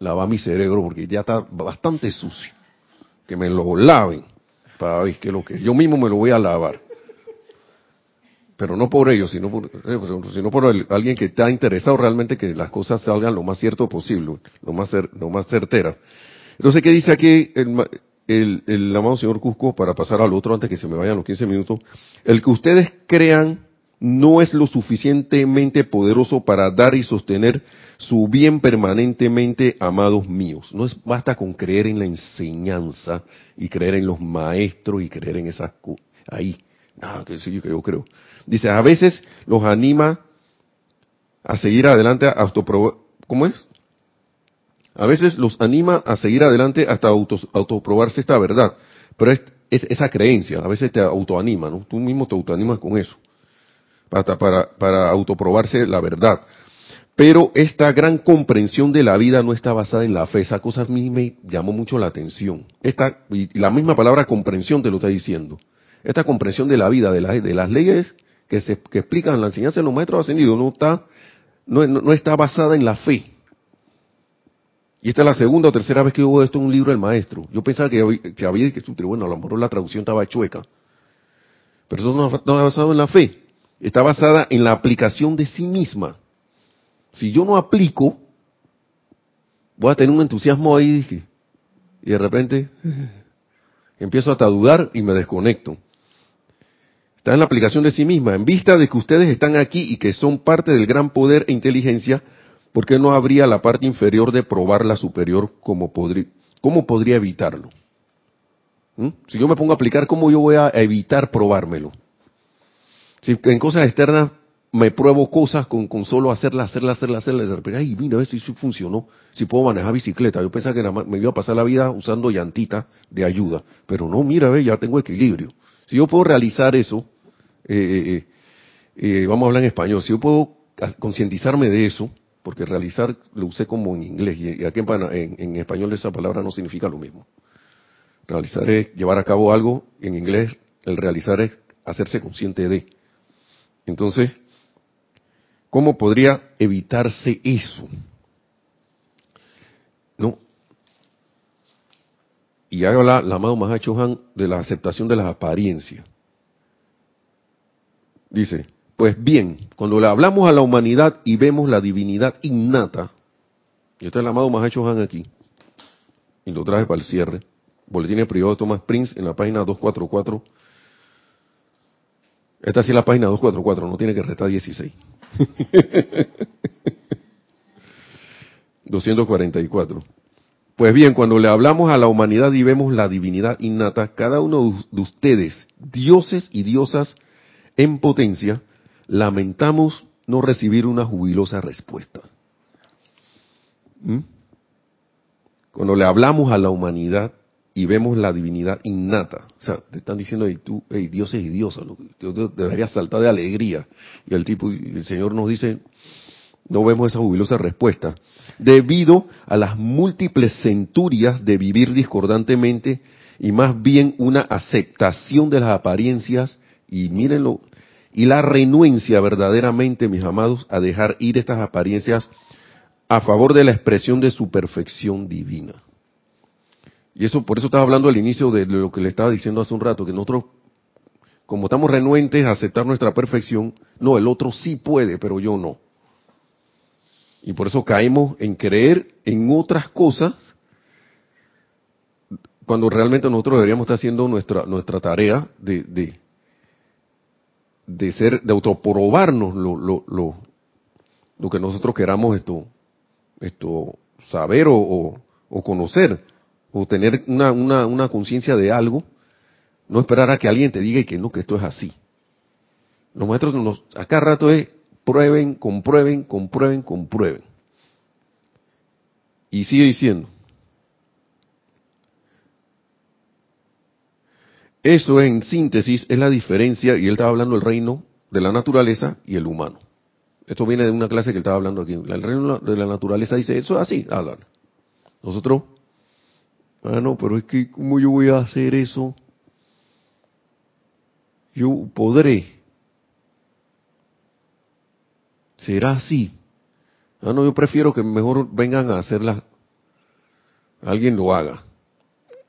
lavar mi cerebro porque ya está bastante sucio. Que me lo laven para ver lo que yo mismo me lo voy a lavar. Pero no por ellos, sino por, eh, pues, sino por alguien que está interesado realmente que las cosas salgan lo más cierto posible, lo más, lo más certera. Entonces, ¿qué dice aquí el, el, el amado señor Cusco, para pasar al otro antes que se me vayan los 15 minutos, el que ustedes crean no es lo suficientemente poderoso para dar y sostener su bien permanentemente, amados míos. No es basta con creer en la enseñanza y creer en los maestros y creer en esas. Ahí, nada, que sí, que yo creo. Dice, a veces los anima a seguir adelante, a ¿cómo es? A veces los anima a seguir adelante hasta autoprobarse esta verdad. Pero es, esa creencia, a veces te autoanima, ¿no? Tú mismo te autoanimas con eso. Para, para, autoprobarse la verdad. Pero esta gran comprensión de la vida no está basada en la fe. Esa cosa a mí me llamó mucho la atención. Esta, y la misma palabra comprensión te lo está diciendo. Esta comprensión de la vida, de, de las leyes que, se, que explican la enseñanza de los maestros ascendidos, no está, no, no está basada en la fe. Y esta es la segunda o tercera vez que hubo esto en un libro del maestro. Yo pensaba que había, había que bueno, a lo mejor la traducción estaba chueca. Pero eso no está basado en la fe. Está basada en la aplicación de sí misma. Si yo no aplico, voy a tener un entusiasmo ahí. Y de repente empiezo hasta a dudar y me desconecto. Está en la aplicación de sí misma. En vista de que ustedes están aquí y que son parte del gran poder e inteligencia, ¿por qué no habría la parte inferior de probar la superior como podría, cómo podría evitarlo? ¿Mm? Si yo me pongo a aplicar, ¿cómo yo voy a evitar probármelo? Si en cosas externas me pruebo cosas con, con solo hacerlas, hacerlas, hacerlas, hacerlas. De repente, ay, mira, esto sí funcionó. Si puedo manejar bicicleta. Yo pensaba que me iba a pasar la vida usando llantita de ayuda. Pero no, mira, ve, ya tengo equilibrio. Si yo puedo realizar eso, eh, eh, eh, eh, vamos a hablar en español, si yo puedo concientizarme de eso, porque realizar lo usé como en inglés, y aquí en, en- en español esa palabra no significa lo mismo. Realizar es llevar a cabo algo, en inglés el realizar es hacerse consciente de. Entonces, ¿cómo podría evitarse eso? ¿No? Y habla la amado Mahacho Han de la aceptación de las apariencias. Dice, pues bien, cuando le hablamos a la humanidad y vemos la divinidad innata, y está el amado Mahacho Han aquí, y lo traje para el cierre, Boletín privado de Thomas Prince en la página 244. Esta sí es la página 244, no tiene que restar 16. 244. Pues bien, cuando le hablamos a la humanidad y vemos la divinidad innata, cada uno de ustedes, dioses y diosas en potencia, lamentamos no recibir una jubilosa respuesta. ¿Mm? Cuando le hablamos a la humanidad y vemos la divinidad innata, o sea, te están diciendo, hey, tú, hey, y ¿no? tú deberías saltar de alegría. Y el tipo, y el Señor nos dice, no vemos esa jubilosa respuesta, debido a las múltiples centurias de vivir discordantemente y más bien una aceptación de las apariencias y mírenlo, y la renuencia verdaderamente, mis amados, a dejar ir estas apariencias a favor de la expresión de su perfección divina. Y eso, por eso estaba hablando al inicio de lo que le estaba diciendo hace un rato, que nosotros, como estamos renuentes a aceptar nuestra perfección, no, el otro sí puede, pero yo no. Y por eso caemos en creer en otras cosas cuando realmente nosotros deberíamos estar haciendo nuestra nuestra tarea de de, de ser de autoprobarnos lo, lo, lo, lo que nosotros queramos esto esto saber o, o, o conocer o tener una, una, una conciencia de algo no esperar a que alguien te diga que no que esto es así los maestros nos acá rato es prueben, comprueben, comprueben, comprueben. Y sigue diciendo. Eso en síntesis es la diferencia, y él estaba hablando del reino de la naturaleza y el humano. Esto viene de una clase que él estaba hablando aquí. El reino de la naturaleza dice, eso es así, hablan. Nosotros, ah no, pero es que, ¿cómo yo voy a hacer eso? Yo podré, ¿Será así? Ah, no, yo prefiero que mejor vengan a hacerla, alguien lo haga,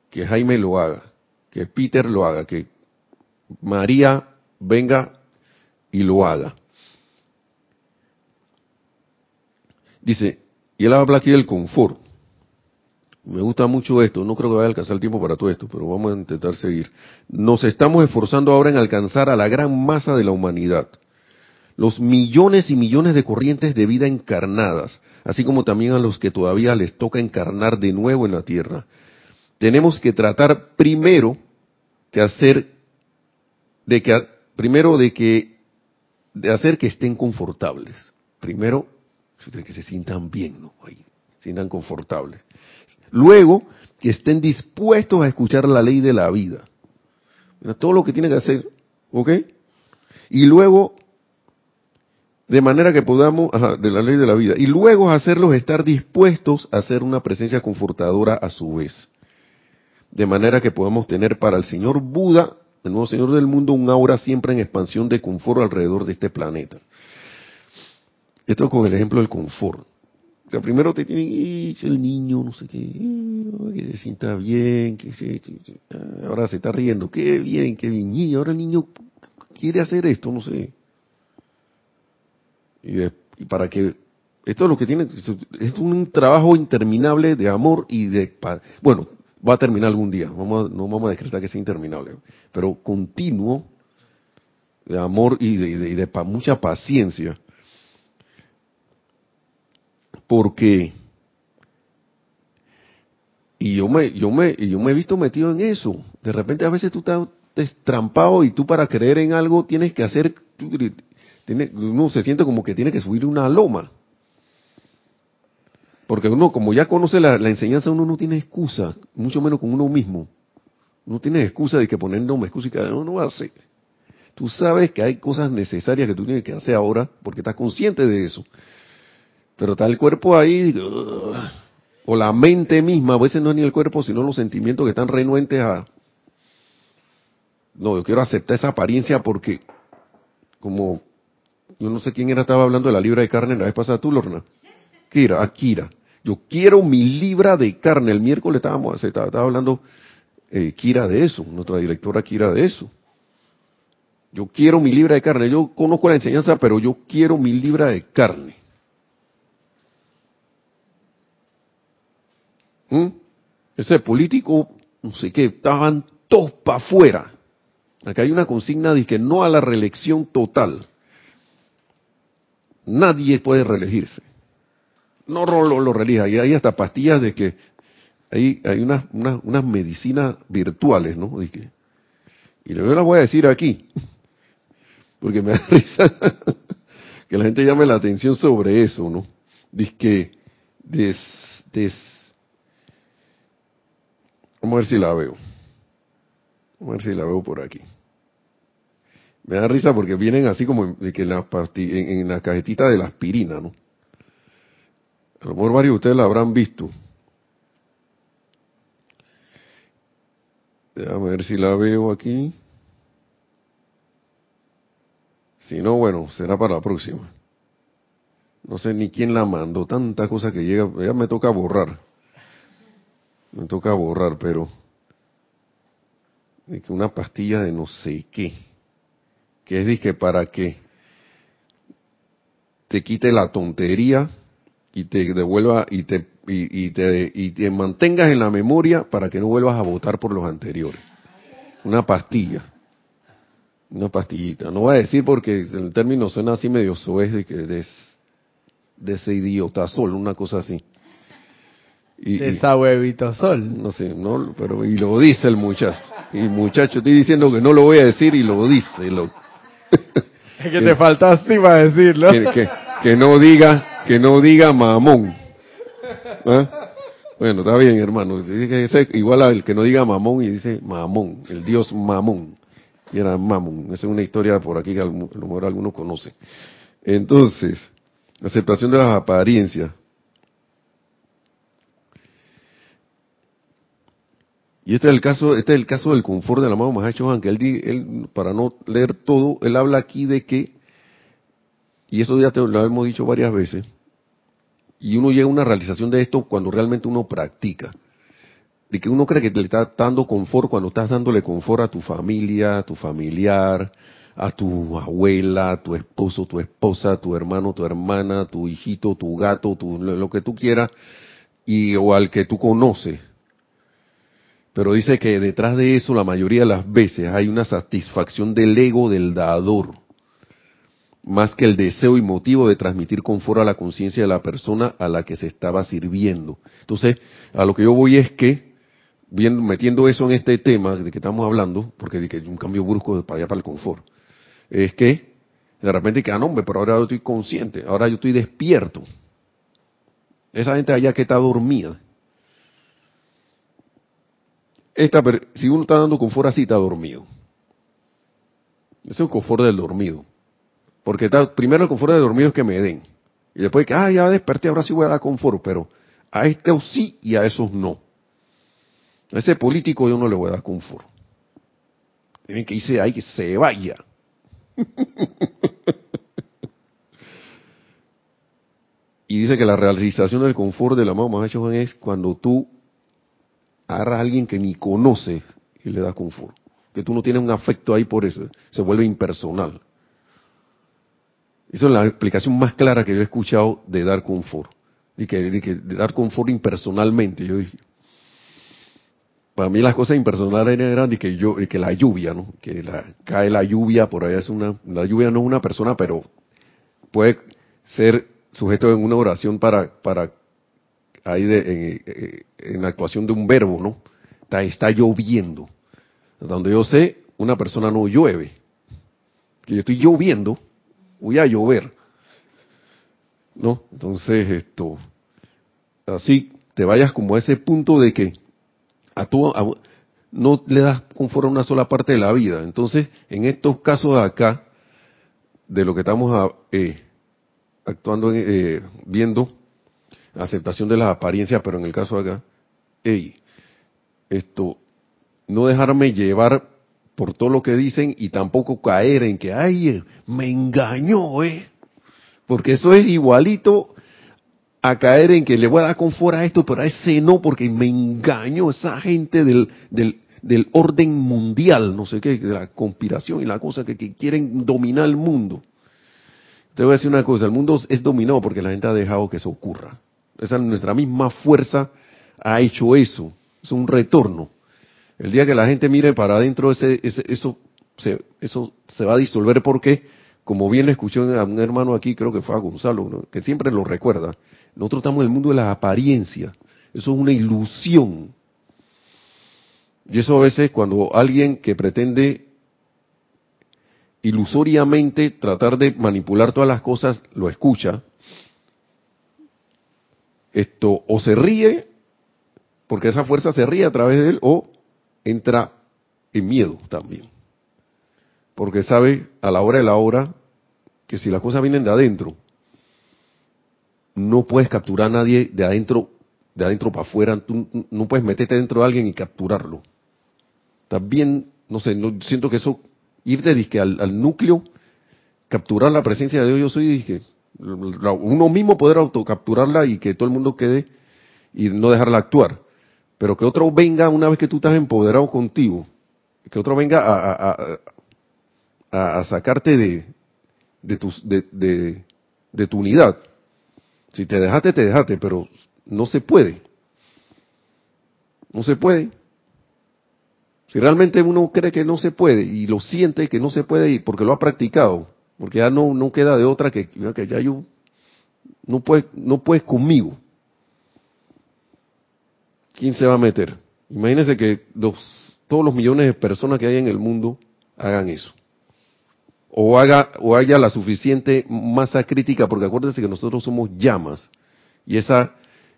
que Jaime lo haga, que Peter lo haga, que María venga y lo haga. Dice, y él habla aquí del confort. Me gusta mucho esto, no creo que vaya a alcanzar el tiempo para todo esto, pero vamos a intentar seguir. Nos estamos esforzando ahora en alcanzar a la gran masa de la humanidad los millones y millones de corrientes de vida encarnadas, así como también a los que todavía les toca encarnar de nuevo en la tierra. Tenemos que tratar primero que hacer, de que, primero de que, de hacer que estén confortables. Primero, que se sientan bien, ¿no? Ahí, sientan confortables. Luego, que estén dispuestos a escuchar la ley de la vida. Mira, todo lo que tienen que hacer, ¿ok? Y luego, de manera que podamos, ajá, de la ley de la vida, y luego hacerlos estar dispuestos a hacer una presencia confortadora a su vez. De manera que podamos tener para el Señor Buda, el nuevo Señor del mundo, un aura siempre en expansión de confort alrededor de este planeta. Esto con el ejemplo del confort. Sea, primero te tienen, "Ih, el niño, no sé qué, que se sienta bien, que se, ah, ahora se está riendo, qué bien, qué bien, y ahora el niño quiere hacer esto, no sé. Y, y para que esto es lo que tiene es un trabajo interminable de amor y de bueno va a terminar algún día vamos a- no vamos a decretar que sea interminable pero continuo de amor y de, y de- y mucha paciencia porque y yo me yo me yo me he visto metido en eso de repente a veces tú estás destrampado y tú para creer en algo tienes que hacer tiene, uno se siente como que tiene que subir una loma. Porque uno, como ya conoce la, enseñanza, uno no tiene excusa, mucho menos con uno mismo. No tiene excusa de que poner no me excusa y que no, no hacer. Tú sabes que hay cosas necesarias que tú tienes que hacer ahora porque estás consciente de eso. Pero está el cuerpo ahí, o la mente misma, a veces no es ni el cuerpo, sino los sentimientos que están renuentes a... No, yo quiero aceptar esa apariencia porque, como, yo no sé quién era, estaba hablando de la libra de carne la vez pasada, tú, Lorna. Kira, Akira. Yo quiero mi libra de carne. El miércoles estábamos, se estaba, estaba hablando eh, Kira de eso, nuestra directora Kira de eso. Yo quiero mi libra de carne. Yo conozco la enseñanza, pero yo quiero mi libra de carne. ¿Mm? Ese político, no sé qué, estaban todos para afuera. Acá hay una consigna de que no a la reelección total. Nadie puede reelegirse. No lo, lo. Y hay hasta pastillas de que hay, hay unas, unas, unas medicinas virtuales, ¿no? De que, y yo las voy a decir aquí, porque me da risa que la gente llame la atención sobre eso, ¿no? Dice que des, des, Vamos a ver si la veo. Vamos a ver si la veo por aquí. Me da risa porque vienen así como en, en, la en la cajetita de la aspirina, ¿no? A lo mejor varios de ustedes la habrán visto. Déjame ver si la veo aquí. Si no, bueno, será para la próxima. No sé ni quién la mandó, tanta cosa que llega, ya me toca borrar. Me toca borrar, pero de que una pastilla de no sé qué, que es dije para que te quite la tontería y te devuelva y te y, y, te y te mantengas en la memoria para que no vuelvas a votar por los anteriores. Una pastilla. Una pastillita. No voy a decir porque el término suena así medio soez de que de, de ese idiota sol, una cosa así. Y, de esa huevito sol. No sé, no, pero y lo dice el muchacho. Y muchacho, estoy diciendo que no lo voy a decir y lo dice. Lo, es que te falta así para decirlo. Que, que, que, no diga, que no diga mamón. ¿Ah? Bueno, está bien, hermano. Igual al que no diga mamón y dice mamón, el dios mamón. Y era mamón. Esa es una historia por aquí que a lo mejor algunos conocen. Entonces, aceptación de las apariencias. Y este es el caso, este es el caso del confort del amado Mahacho que él, él, para no leer todo, él habla aquí de que, y eso ya te lo hemos dicho varias veces, y uno llega a una realización de esto cuando realmente uno practica. De que uno cree que le está dando confort cuando estás dándole confort a tu familia, a tu familiar, a tu abuela, a tu esposo, tu esposa, tu hermano, tu hermana, tu hijito, tu gato, tu, lo que tú quieras, y, o al que tú conoces pero dice que detrás de eso la mayoría de las veces hay una satisfacción del ego del dador, más que el deseo y motivo de transmitir confort a la conciencia de la persona a la que se estaba sirviendo. Entonces, a lo que yo voy es que, viendo, metiendo eso en este tema de que estamos hablando, porque de que un cambio brusco para allá para el confort, es que de repente que, ah, no, hombre, pero ahora yo estoy consciente, ahora yo estoy despierto. Esa gente allá que está dormida, esta, si uno está dando confort así, está dormido. Ese es un confort del dormido. Porque está, primero el confort del dormido es que me den. Y después que, ah, ya desperté, ahora sí voy a dar confort, pero a este sí y a esos no. A ese político yo no le voy a dar confort. Tienen que irse ahí, que se vaya. y dice que la realización del confort del amado Mahacho es cuando tú agarra a alguien que ni conoce y le da confort. Que tú no tienes un afecto ahí por eso, se vuelve impersonal. Esa es la explicación más clara que yo he escuchado de dar confort. De que, de dar confort impersonalmente. Yo dije, para mí las cosas impersonales eran de que yo, que la lluvia, ¿no? Que cae la lluvia, por allá es una, la lluvia no es una persona, pero puede ser sujeto en una oración para, para ahí de, en, la actuación de un verbo, ¿no? Está, lloviendo. Donde yo sé, una persona no llueve. Que yo estoy lloviendo, voy a llover. ¿No? Entonces, esto, así te vayas como a ese punto de que a tu, no le das confort a una sola parte de la vida. Entonces, en estos casos de acá, de lo que estamos eh, actuando, eh, viendo, aceptación de las apariencias, pero en el caso de acá, hey, esto, no dejarme llevar por todo lo que dicen y tampoco caer en que, ay, me engañó, eh. Porque eso es igualito a caer en que le voy a dar confort a esto, pero a ese no, porque me engañó esa gente del, del, del orden mundial, no sé qué, de la conspiración y la cosa que, que quieren dominar el mundo. Te voy a decir una cosa, el mundo es dominado porque la gente ha dejado que eso ocurra. Esa nuestra misma fuerza ha hecho eso. Es un retorno. El día que la gente mire para adentro, ese, ese, eso, se, eso se va a disolver porque, como bien le escuché a un hermano aquí, creo que fue a Gonzalo, que siempre lo recuerda, nosotros estamos en el mundo de la apariencia. Eso es una ilusión. Y eso a veces cuando alguien que pretende ilusoriamente tratar de manipular todas las cosas lo escucha, esto o se ríe, porque esa fuerza se ríe a través de él, o entra en miedo también. Porque sabe a la hora de la hora que si las cosas vienen de adentro, no puedes capturar a nadie de adentro, de adentro para afuera, tú no puedes meterte dentro de alguien y capturarlo. También, no sé, no, siento que eso, ir de disque al, al, núcleo, capturar la presencia de Dios, yo soy disque, uno mismo poder autocapturarla y que todo el mundo quede y no dejarla actuar. Pero que otro venga una vez que tú estás empoderado contigo, que otro venga a, a, a, sacarte de, de, tu, de, de, de tu unidad. Si te dejaste, te dejaste, pero no se puede. No se puede. Si realmente uno cree que no se puede y lo siente que no se puede y porque lo ha practicado, porque ya no, no queda de otra que, que ya yo no puedes, no puedes conmigo. ¿Quién se va a meter? Imagínense que los, todos los millones de personas que hay en el mundo hagan eso. O haga, o haya la suficiente masa crítica, porque acuérdense que nosotros somos llamas, y esa,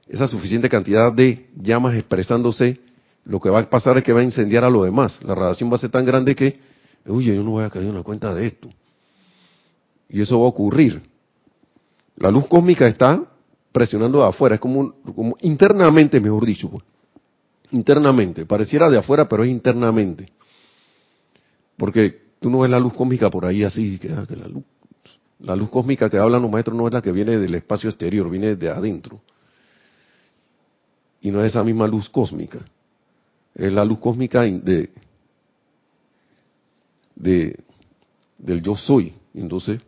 esa suficiente cantidad de llamas expresándose, lo que va a pasar es que va a incendiar a lo demás. La radiación va a ser tan grande que, uy, yo no voy a caer en la cuenta de esto. Y eso va a ocurrir. La luz cósmica está presionando de afuera, es como, como internamente, mejor dicho, pues. internamente. Pareciera de afuera, pero es internamente. Porque tú no ves la luz cósmica por ahí así, que, que la luz, la luz cósmica que hablan los maestros no es la que viene del espacio exterior, viene de adentro. Y no es esa misma luz cósmica. Es la luz cósmica de, de del yo soy. Entonces,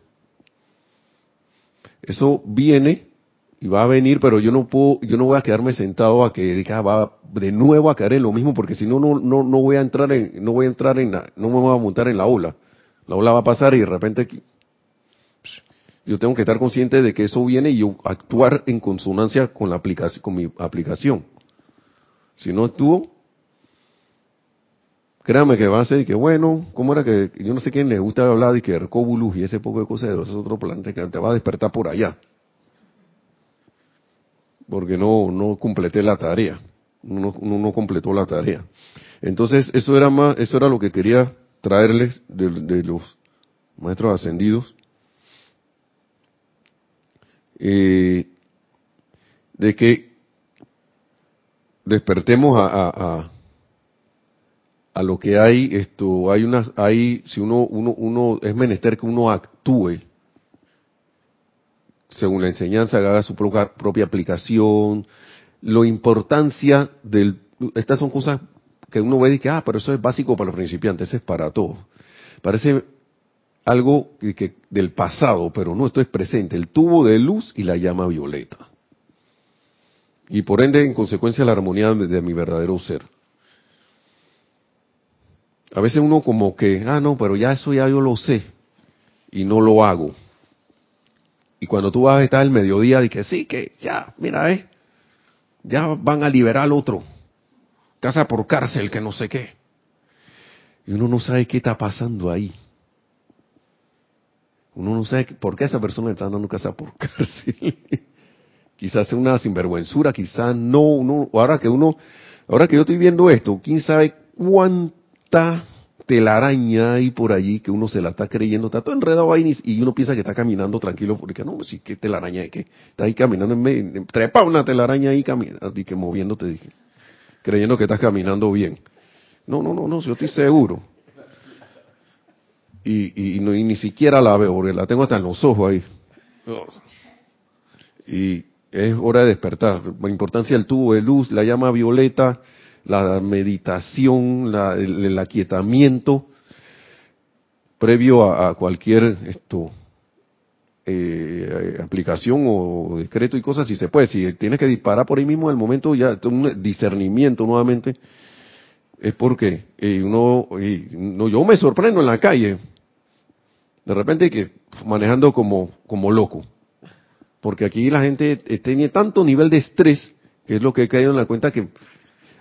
eso viene y va a venir, pero yo no puedo, yo no voy a quedarme sentado a que diga, va de nuevo a caer en lo mismo, porque si no, no, no, no voy a entrar en, no voy a entrar en la, no me voy a montar en la ola. La ola va a pasar y de repente yo tengo que estar consciente de que eso viene y yo actuar en consonancia con la aplicación, con mi aplicación. Si no actúo, créame que va a ser que bueno, ¿cómo era que yo no sé quién le gusta hablar de que Hercóbulus y ese poco de cosas de los otros planetas que te va a despertar por allá? Porque no no completé la tarea. No, no, no completó la tarea. Entonces, eso era más eso era lo que quería traerles de, de los maestros ascendidos. Eh, de que despertemos a, a, a a lo que hay esto hay una hay si uno uno uno es menester que uno actúe según la enseñanza haga su propia, aplicación. La importancia del estas son cosas que uno ve y que ah pero eso es básico para los principiantes eso es para todos. Parece algo que, que del pasado pero no esto es presente el tubo de luz y la llama violeta. Y por ende en consecuencia la armonía de, de mi verdadero ser a veces uno como que, ah, no, pero ya eso ya yo lo sé y no lo hago. Y cuando tú vas a estar el mediodía, y que sí, que ya, mira, eh, ya van a liberar al otro. Casa por cárcel, que no sé qué. Y uno no sabe qué está pasando ahí. Uno no sabe por qué esa persona le está dando casa por cárcel. quizás sea una sinvergüenzura, quizás no, uno, ahora que uno, ahora que yo estoy viendo esto, quién sabe cuánta telaraña hay por allí que uno se la está creyendo, está todo enredado ahí y uno piensa que está caminando tranquilo, porque no, sí, qué telaraña es que está ahí caminando en medio, trepa una telaraña ahí caminando, que moviéndote, dije, creyendo que estás caminando bien. No, no, no, no, yo estoy seguro. Y, y, no, y ni siquiera la veo, porque la tengo hasta en los ojos ahí. Y es hora de despertar. La importancia del tubo de luz, la llama violeta, la meditación, la, el, aquietamiento previo a, cualquier esto eh, aplicación o decreto y cosas, si se puede. Si tienes que disparar por ahí mismo, en el momento ya un discernimiento nuevamente es porque eh, uno, no, yo me sorprendo en la calle, de repente que manejando como, como loco, porque aquí la gente eh, tiene tanto nivel de estrés, que es lo que he caído en la cuenta que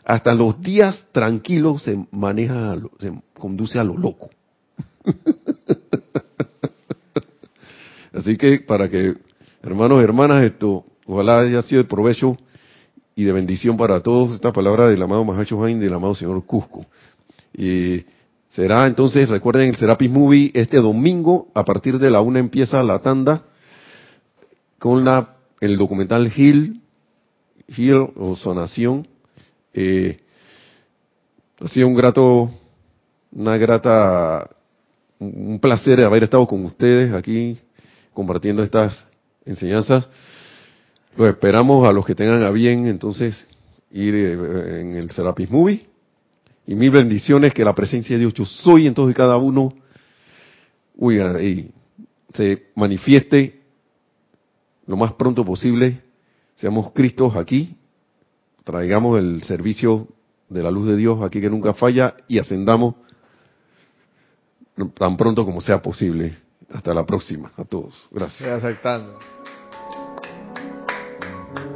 hasta los días tranquilos se maneja, se conduce a lo loco. Así que para que, hermanos y hermanas, esto, ojalá haya sido de provecho y de bendición para todos esta palabra del amado Mahacho Hain del amado señor Cusco. Y será entonces, recuerden el Serapis Movie este domingo, a partir de la una empieza la tanda con la el documental Hill, Hill o Sonación. Eh, ha sido un grato, una grata, un placer haber estado con ustedes aquí compartiendo estas enseñanzas. Lo esperamos a los que tengan a bien entonces ir eh, en el Serapis Movie. Y mil bendiciones, que la presencia de Dios yo soy en todos y cada uno se manifieste lo más pronto posible. Seamos Cristos aquí, traigamos el servicio de la luz de Dios aquí que nunca falla y ascendamos tan pronto como sea posible. Hasta la próxima, a todos. Gracias.